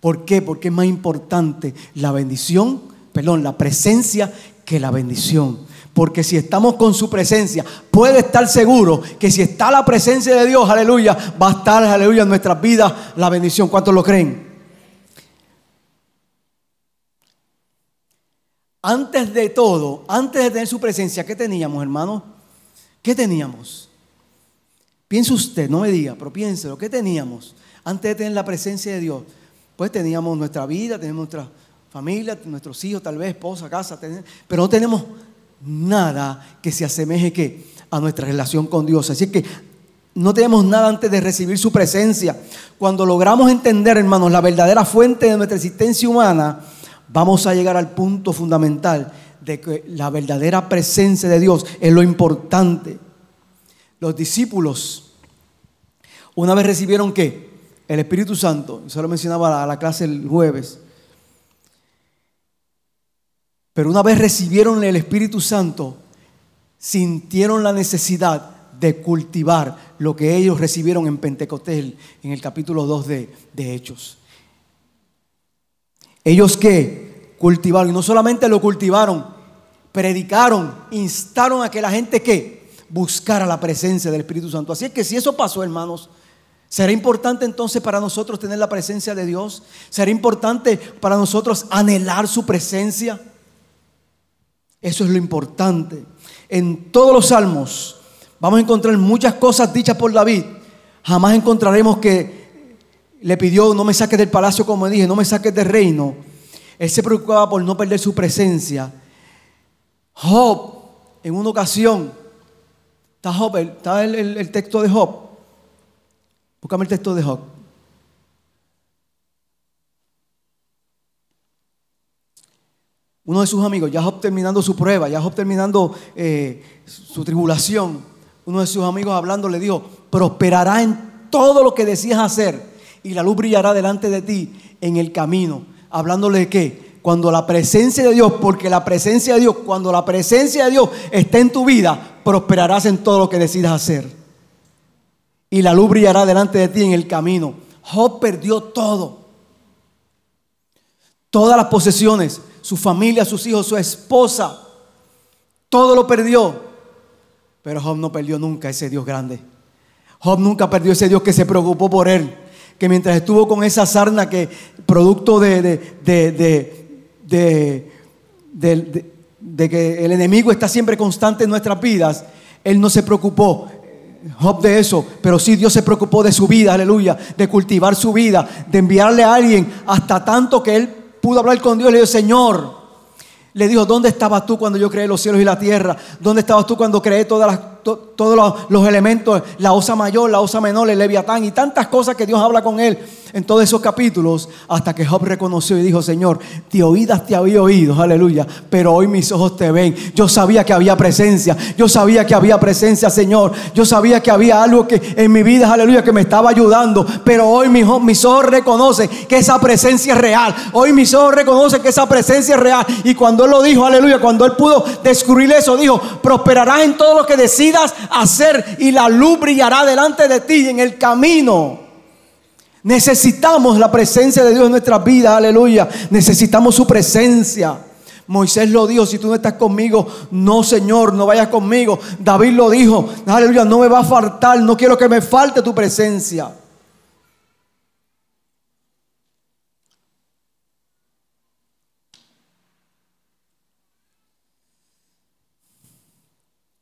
¿Por qué? Porque es más importante la bendición, perdón, la presencia que la bendición. Porque si estamos con su presencia, puede estar seguro que si está la presencia de Dios, aleluya, va a estar, aleluya, en nuestras vidas la bendición. ¿Cuántos lo creen? Antes de todo, antes de tener su presencia, ¿qué teníamos, hermano? ¿Qué teníamos? Piense usted, no me diga, pero piénselo, ¿qué teníamos antes de tener la presencia de Dios? Pues teníamos nuestra vida, tenemos nuestra familia, nuestros hijos, tal vez esposa, casa, pero no tenemos nada que se asemeje a nuestra relación con Dios. Así que no tenemos nada antes de recibir su presencia. Cuando logramos entender, hermanos, la verdadera fuente de nuestra existencia humana, vamos a llegar al punto fundamental de que la verdadera presencia de Dios es lo importante. Los discípulos, una vez recibieron que el Espíritu Santo, eso lo mencionaba a la clase el jueves, pero una vez recibieron el Espíritu Santo, sintieron la necesidad de cultivar lo que ellos recibieron en Pentecostés, en el capítulo 2 de, de Hechos. Ellos que cultivaron, y no solamente lo cultivaron, predicaron, instaron a que la gente que buscara la presencia del Espíritu Santo. Así es que si eso pasó, hermanos, ¿será importante entonces para nosotros tener la presencia de Dios? ¿Será importante para nosotros anhelar su presencia? Eso es lo importante. En todos los salmos vamos a encontrar muchas cosas dichas por David. Jamás encontraremos que le pidió, no me saques del palacio como dije, no me saques del reino. Él se preocupaba por no perder su presencia. Job, en una ocasión, está, Job, está el, texto de Job. Búscame el texto de Job. uno de sus amigos, ya Job terminando su prueba, ya Job terminando eh, su tribulación, uno de sus amigos hablando le dijo, prosperará en todo lo que decías hacer y la luz brillará delante de ti en el camino. Hablándole de qué? Cuando la presencia de Dios, porque la presencia de Dios, cuando la presencia de Dios está en tu vida, prosperarás en todo lo que decidas hacer. Y la luz brillará delante de ti en el camino. Job perdió todo. Todas las posesiones, su familia, sus hijos, su esposa. Todo lo perdió. Pero Job no perdió nunca ese Dios grande. Job nunca perdió ese Dios que se preocupó por él. Que mientras estuvo con esa sarna que producto de, de, de, que el enemigo está siempre constante en nuestras vidas, él no se preocupó. Job de eso, pero sí Dios se preocupó de su vida, aleluya, de cultivar su vida, de enviarle a alguien hasta tanto que él pudo hablar con Dios, le dijo, Señor, le dijo, ¿dónde estabas tú cuando yo creé los cielos y la tierra? ¿Dónde estabas tú cuando creé todas las todos los, elementos, la osa mayor, la osa menor, el leviatán y tantas cosas que Dios habla con él en todos esos capítulos, hasta que Job reconoció y dijo, Señor, te oídas te había oído, aleluya, pero hoy mis ojos te ven. Yo sabía que había presencia, yo sabía que había presencia, Señor, yo sabía que había algo que en mi vida, aleluya, que me estaba ayudando, pero hoy mis, mis ojos reconocen que esa presencia es real. Hoy mis ojos reconocen que esa presencia es real. Y cuando Él lo dijo, aleluya, cuando Él pudo descubrir eso, dijo, prosperarás en todo lo que decidas hacer y la luz brillará delante de ti en el camino. Necesitamos la presencia de Dios en nuestras vidas, aleluya. Necesitamos su presencia. Moisés lo dijo, si tú no estás conmigo, no Señor, no vayas conmigo. David lo dijo, aleluya, no me va a faltar, no quiero que me falte tu presencia.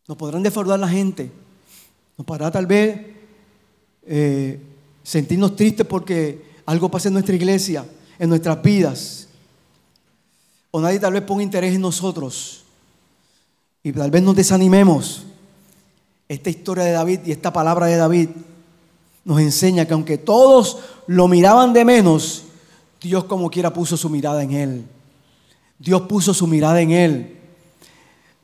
Nos podrán defraudar la gente. Nos podrá tal vez eh, sentirnos tristes porque algo pasa en nuestra iglesia, en nuestras vidas. O nadie tal vez ponga interés en nosotros. Y tal vez nos desanimemos. Esta historia de David y esta palabra de David nos enseña que aunque todos lo miraban de menos, Dios como quiera puso su mirada en él. Dios puso su mirada en él.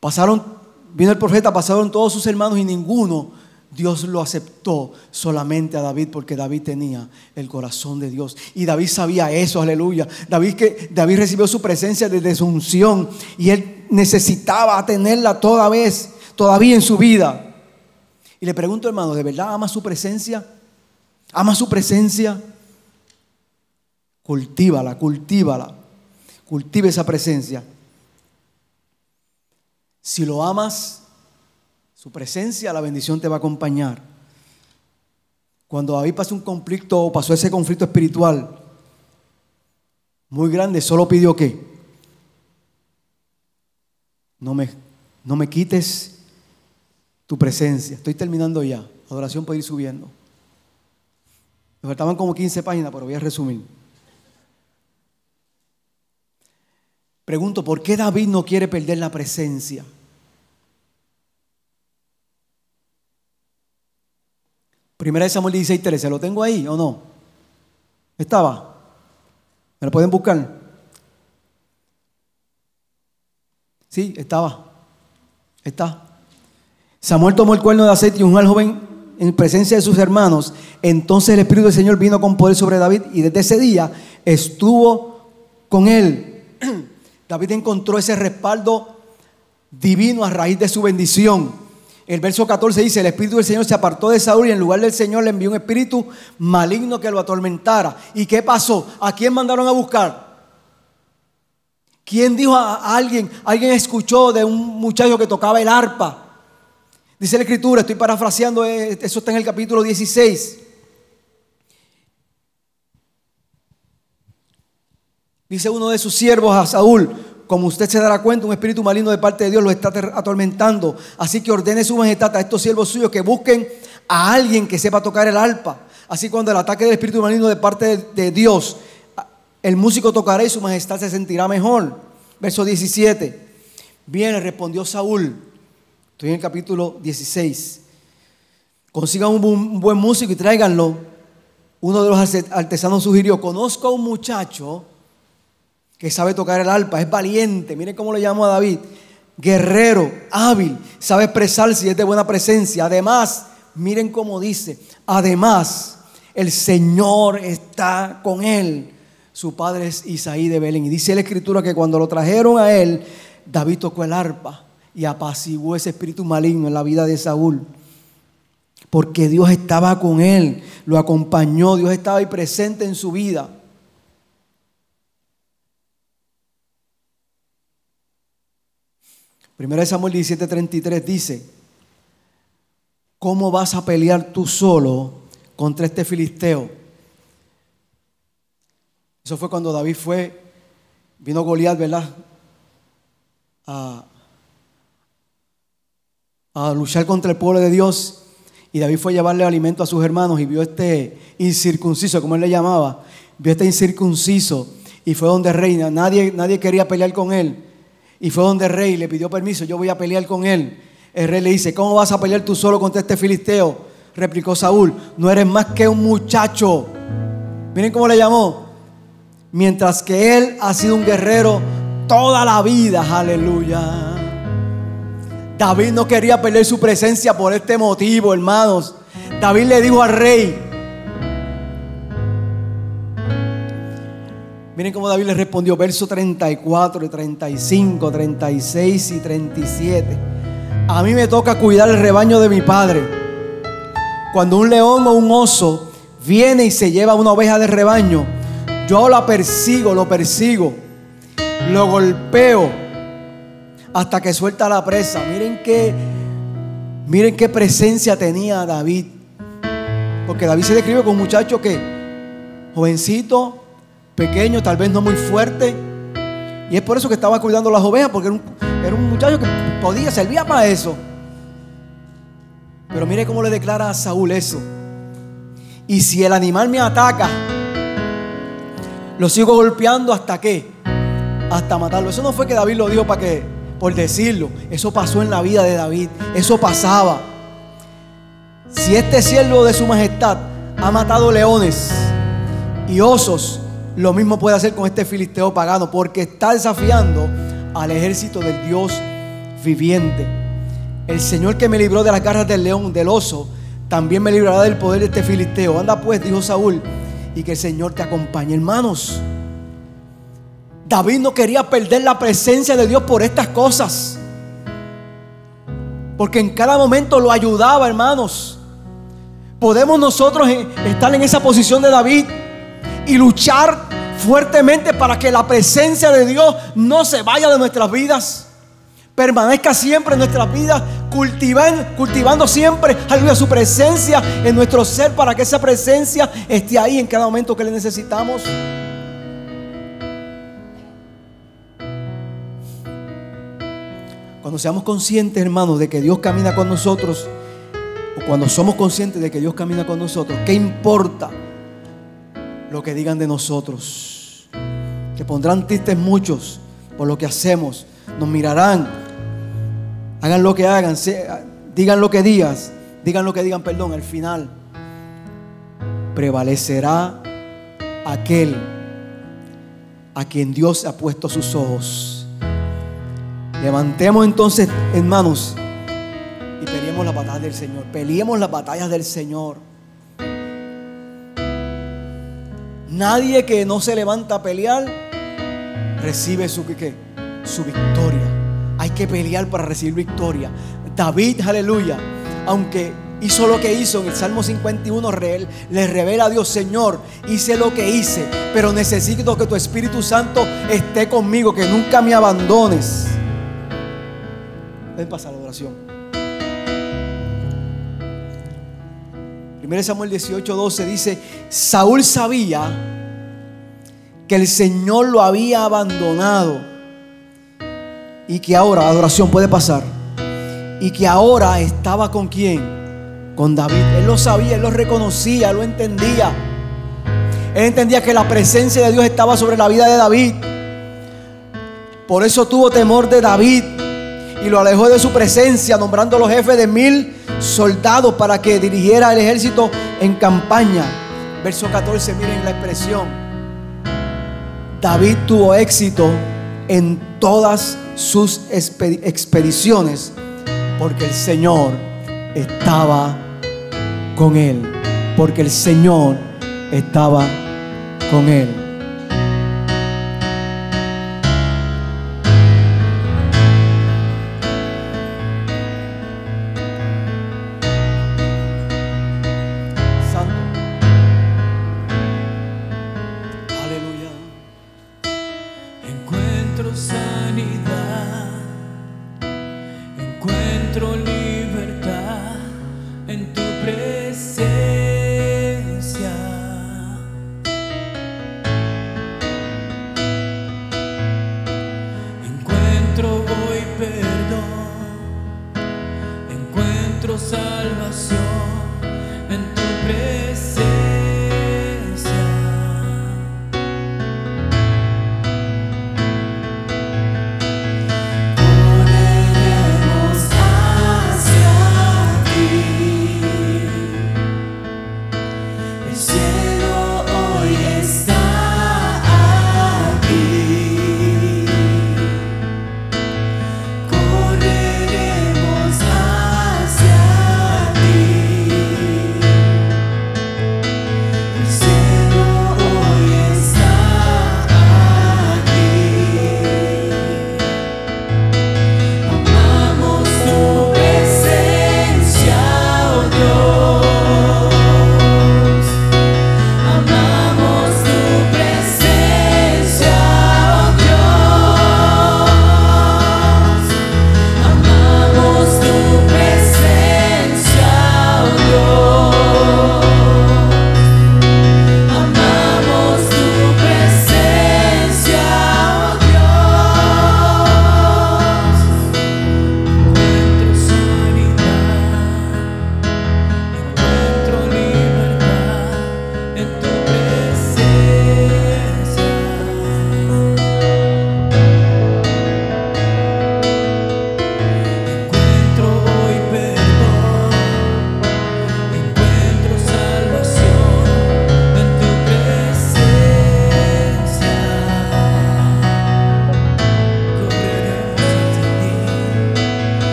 Pasaron Vino el profeta, pasaron todos sus hermanos y ninguno Dios lo aceptó solamente a David porque David tenía el corazón de Dios. Y David sabía eso, aleluya. David, que, David recibió su presencia desde su unción y él necesitaba tenerla toda vez, todavía en su vida. Y le pregunto, hermano, ¿de verdad ama su presencia? Ama su presencia. Cultívala, cultívala. Cultiva esa presencia. Si lo amas, su presencia, la bendición te va a acompañar. Cuando David pasó un conflicto o pasó ese conflicto espiritual muy grande, solo pidió que no me, no me quites tu presencia. Estoy terminando ya. La oración puede ir subiendo. Me faltaban como 15 páginas, pero voy a resumir. Pregunto, ¿por qué David no quiere perder la presencia? Primera de Samuel 16, 13, ¿lo tengo ahí o no? ¿Estaba? ¿Me lo pueden buscar? Sí, estaba. Está. Samuel tomó el cuerno de aceite y un al joven en presencia de sus hermanos. Entonces el Espíritu del Señor vino con poder sobre David y desde ese día estuvo con él. David encontró ese respaldo divino a raíz de su bendición. El verso 14 dice, el Espíritu del Señor se apartó de Saúl y en lugar del Señor le envió un espíritu maligno que lo atormentara. ¿Y qué pasó? ¿A quién mandaron a buscar? ¿Quién dijo a alguien? Alguien escuchó de un muchacho que tocaba el arpa. Dice la escritura, estoy parafraseando, eh, eso está en el capítulo 16. Dice uno de sus siervos a Saúl, como usted se dará cuenta, un espíritu maligno de parte de Dios lo está atormentando. Así que ordene su majestad a estos siervos suyos que busquen a alguien que sepa tocar el arpa. Así cuando el ataque del espíritu maligno de parte de, Dios, el músico tocará y su majestad se sentirá mejor. Verso 17. Viene, respondió Saúl. Estoy en el capítulo 16. Consigan un buen músico y tráiganlo. Uno de los artesanos sugirió, conozco a un muchacho que sabe tocar el arpa, es valiente, miren cómo le llamo a David, guerrero, hábil, sabe expresarse y es de buena presencia. Además, miren cómo dice, además, el Señor está con él. Su padre es Isaí de Belén. Y dice la escritura que cuando lo trajeron a él, David tocó el arpa y apaciguó ese espíritu maligno en la vida de Saúl. Porque Dios estaba con él, lo acompañó, Dios estaba ahí presente en su vida. Primera de Samuel 17:33 dice, ¿cómo vas a pelear tú solo contra este filisteo? Eso fue cuando David fue, vino Goliat, ¿verdad? A, a luchar contra el pueblo de Dios. Y David fue a llevarle alimento a sus hermanos y vio este incircunciso, como él le llamaba, vio este incircunciso y fue donde reina. Nadie, nadie quería pelear con él. Y fue donde el rey le pidió permiso, yo voy a pelear con él. El rey le dice, ¿cómo vas a pelear tú solo contra este filisteo? Replicó Saúl, no eres más que un muchacho. Miren cómo le llamó. Mientras que él ha sido un guerrero toda la vida, aleluya. David no quería perder su presencia por este motivo, hermanos. David le dijo al rey, Miren cómo David le respondió, verso 34, 35, 36 y 37. A mí me toca cuidar el rebaño de mi padre. Cuando un león o un oso viene y se lleva una oveja de rebaño, yo la persigo, lo persigo, lo golpeo hasta que suelta la presa. Miren qué, miren qué presencia tenía David. Porque David se describe como un muchacho que, jovencito, pequeño, tal vez no muy fuerte. Y es por eso que estaba cuidando las ovejas, porque era un, muchacho que podía, servía para eso. Pero mire cómo le declara a Saúl eso. Y si el animal me ataca, lo sigo golpeando hasta qué? Hasta matarlo. Eso no fue que David lo dijo para que, por decirlo. Eso pasó en la vida de David. Eso pasaba. Si este siervo de su majestad ha matado leones y osos lo mismo puede hacer con este filisteo pagano, porque está desafiando al ejército del Dios viviente. El Señor que me libró de las garras del león, del oso, también me librará del poder de este filisteo. Anda pues, dijo Saúl, y que el Señor te acompañe. Hermanos, David no quería perder la presencia de Dios por estas cosas. Porque en cada momento lo ayudaba, hermanos. Podemos nosotros eh, estar en esa posición de David y luchar fuertemente para que la presencia de Dios no se vaya de nuestras vidas. Permanezca siempre en nuestras vidas, cultivando, cultivando siempre aleluya, su presencia en nuestro ser para que esa presencia esté ahí en cada momento que le necesitamos. Cuando seamos conscientes, hermanos, de que Dios camina con nosotros, o cuando somos conscientes de que Dios camina con nosotros, ¿qué importa lo que digan de nosotros? Que pondrán tristes muchos por lo que hacemos, nos mirarán, hagan lo que hagan, digan lo que digas, digan lo que digan, perdón, al final prevalecerá aquel a quien Dios ha puesto sus ojos. Levantemos entonces, hermanos, y peleemos las batallas del Señor. Peleemos las batallas del Señor. Nadie que no se levanta a pelear recibe su, su victoria. Hay que pelear para recibir victoria. David, aleluya, aunque hizo lo que hizo en el Salmo 51, le revela a Dios, Señor, hice lo que hice, pero necesito que tu Espíritu Santo esté conmigo, que nunca me abandones. Ven, pasa la oración. 1 Samuel 18, 12 dice, Saúl sabía que el Señor lo había abandonado y que ahora, adoración puede pasar, y que ahora estaba con quién? Con David. Él lo sabía, él lo reconocía, lo entendía. Él entendía que la presencia de Dios estaba sobre la vida de David. Por eso tuvo temor de David y lo alejó de su presencia, nombrando los jefes de mil soldados para que dirigiera el ejército en campaña. Verso 14, miren la expresión. David tuvo éxito en todas sus expediciones porque el Señor estaba con él. Porque el Señor estaba con él.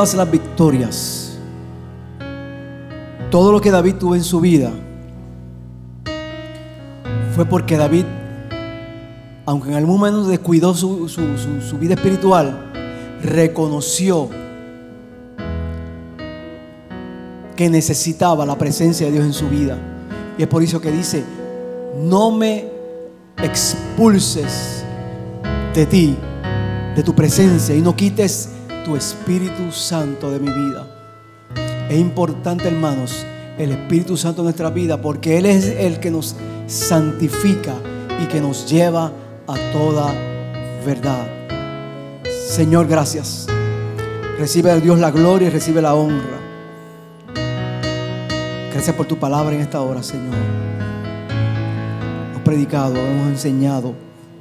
Todas las victorias, todo lo que David tuvo en su vida, fue porque David, aunque en algún momento descuidó su, su vida espiritual, reconoció que necesitaba la presencia de Dios en su vida. Y es por eso que dice, no me expulses de ti, de tu presencia, y no quites tu Espíritu Santo de mi vida. Es importante, hermanos, el Espíritu Santo en nuestra vida, porque Él es el que nos santifica y que nos lleva a toda verdad. Señor, gracias. Recibe a Dios la gloria y recibe la honra. Gracias por tu palabra en esta hora, Señor. Hemos predicado, hemos enseñado,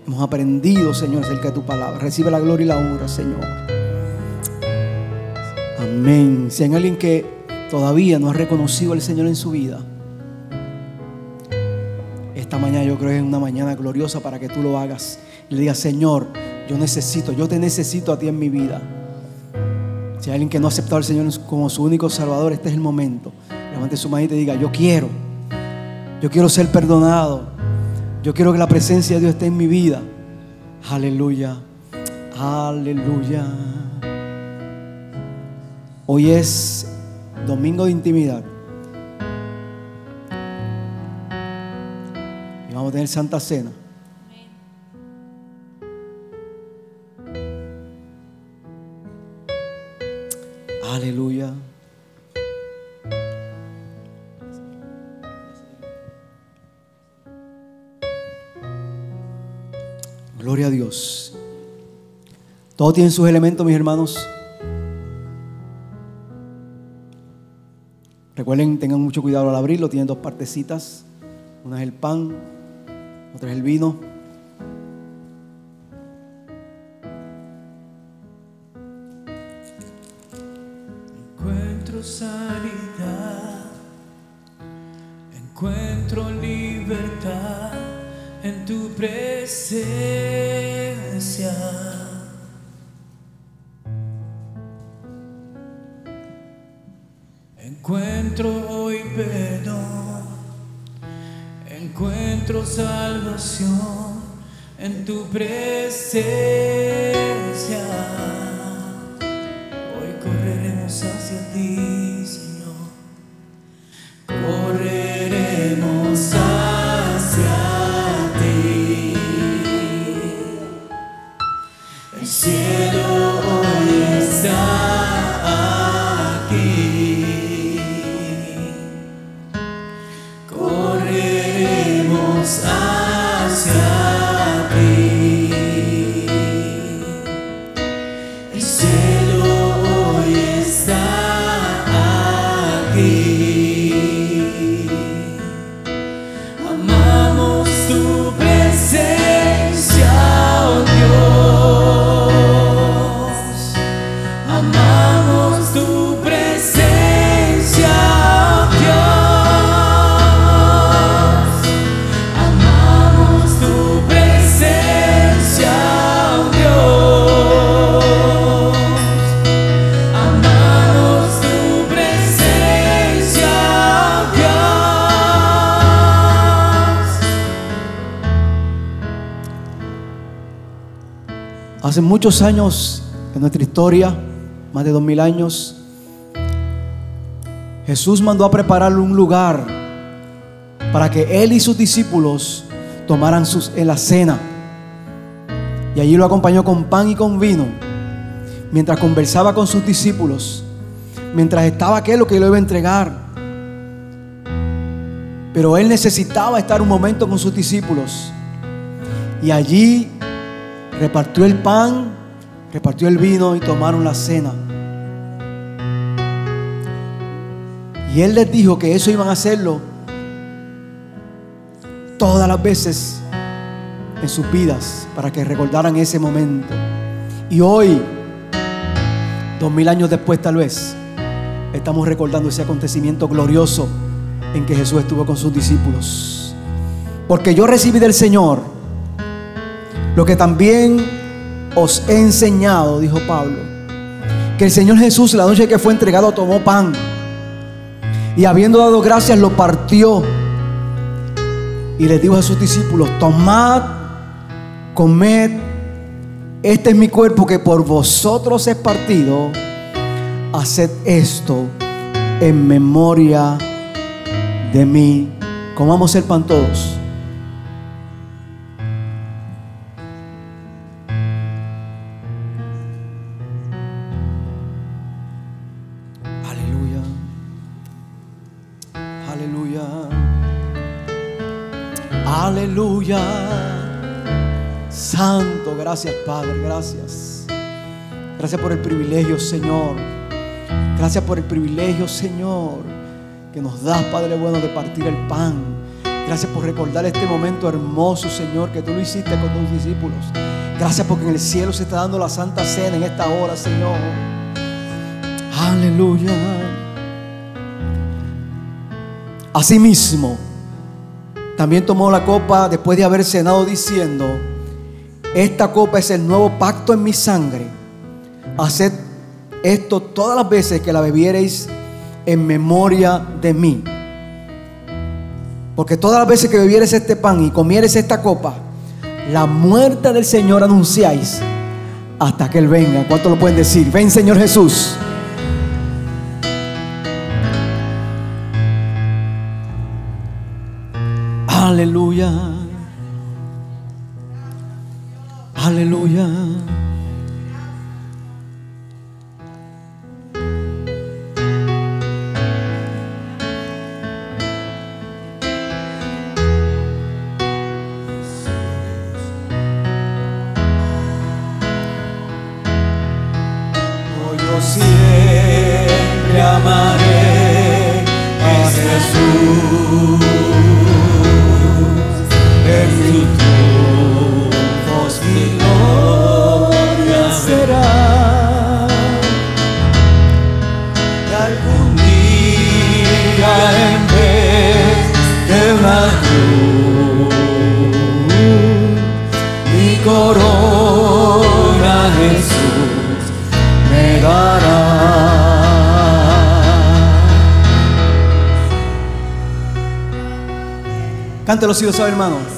hemos aprendido, Señor, acerca de tu palabra. Recibe la gloria y la honra, Señor. Amén. Si hay alguien que todavía no ha reconocido al Señor en su vida, esta mañana yo creo que es una mañana gloriosa para que tú lo hagas. Y le digas, Señor, yo necesito, yo te necesito a ti en mi vida. Si hay alguien que no ha aceptado al Señor como su único Salvador, este es el momento. Levante su mano y te diga, yo quiero. Yo quiero ser perdonado. Yo quiero que la presencia de Dios esté en mi vida. Aleluya. Aleluya. Hoy es domingo de intimidad. Y vamos a tener Santa Cena. Aleluya. Gloria a Dios. Todos tienen sus elementos, mis hermanos. Recuerden, tengan mucho cuidado al abrirlo. Tienen dos partecitas. Una es el pan, otra es el vino. Encuentro sanidad, encuentro libertad en tu presencia. Encuentro hoy perdón, encuentro salvación en tu presencia. Hoy correremos hacia ti, Muchos años en nuestra historia, más de dos mil años, Jesús mandó a preparar un lugar para que Él y sus discípulos tomaran sus, en la cena. Y allí lo acompañó con pan y con vino, mientras conversaba con sus discípulos, mientras estaba aquel lo que lo iba a entregar. Pero Él necesitaba estar un momento con sus discípulos. Y allí repartió el pan, repartió el vino y tomaron la cena. Y él les dijo que eso iban a hacerlo todas las veces en sus vidas para que recordaran ese momento. Y hoy, dos mil años después tal vez, estamos recordando ese acontecimiento glorioso en que Jesús estuvo con sus discípulos. Porque yo recibí del Señor lo que también os he enseñado, dijo Pablo, que el Señor Jesús la noche que fue entregado tomó pan y habiendo dado gracias lo partió y le dijo a sus discípulos, tomad, comed, este es mi cuerpo que por vosotros es partido, haced esto en memoria de mí. Comamos el pan todos. Santo, gracias Padre, gracias. Gracias por el privilegio, Señor. Gracias por el privilegio, Señor, que nos das, Padre bueno, de partir el pan. Gracias por recordar este momento hermoso, Señor, que tú lo hiciste con tus discípulos. Gracias porque en el cielo se está dando la santa cena en esta hora, Señor. Aleluya. Asimismo, también tomó la copa después de haber cenado diciendo, esta copa es el nuevo pacto en mi sangre. Haced esto todas las veces que la bebiereis en memoria de mí. Porque todas las veces que bebieres este pan y comieres esta copa, la muerte del Señor anunciáis hasta que Él venga. ¿Cuánto lo pueden decir? Ven Señor Jesús. Aleluya. Aleluya. Sabe, hermano.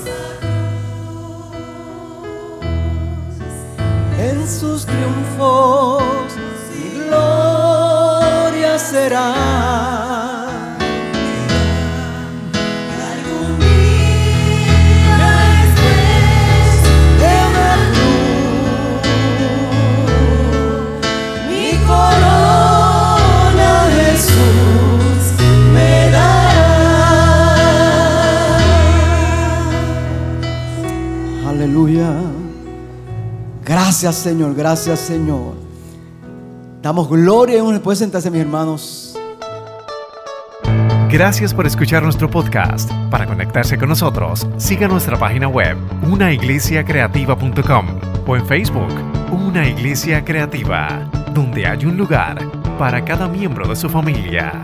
Gracias, Señor. Gracias, Señor. Damos gloria y honor. Pueden sentarse, mis hermanos. Gracias por escuchar nuestro podcast. Para conectarse con nosotros, siga nuestra página web, unaiglesiacreativa.com o en Facebook, Una Iglesia Creativa, donde hay un lugar para cada miembro de su familia.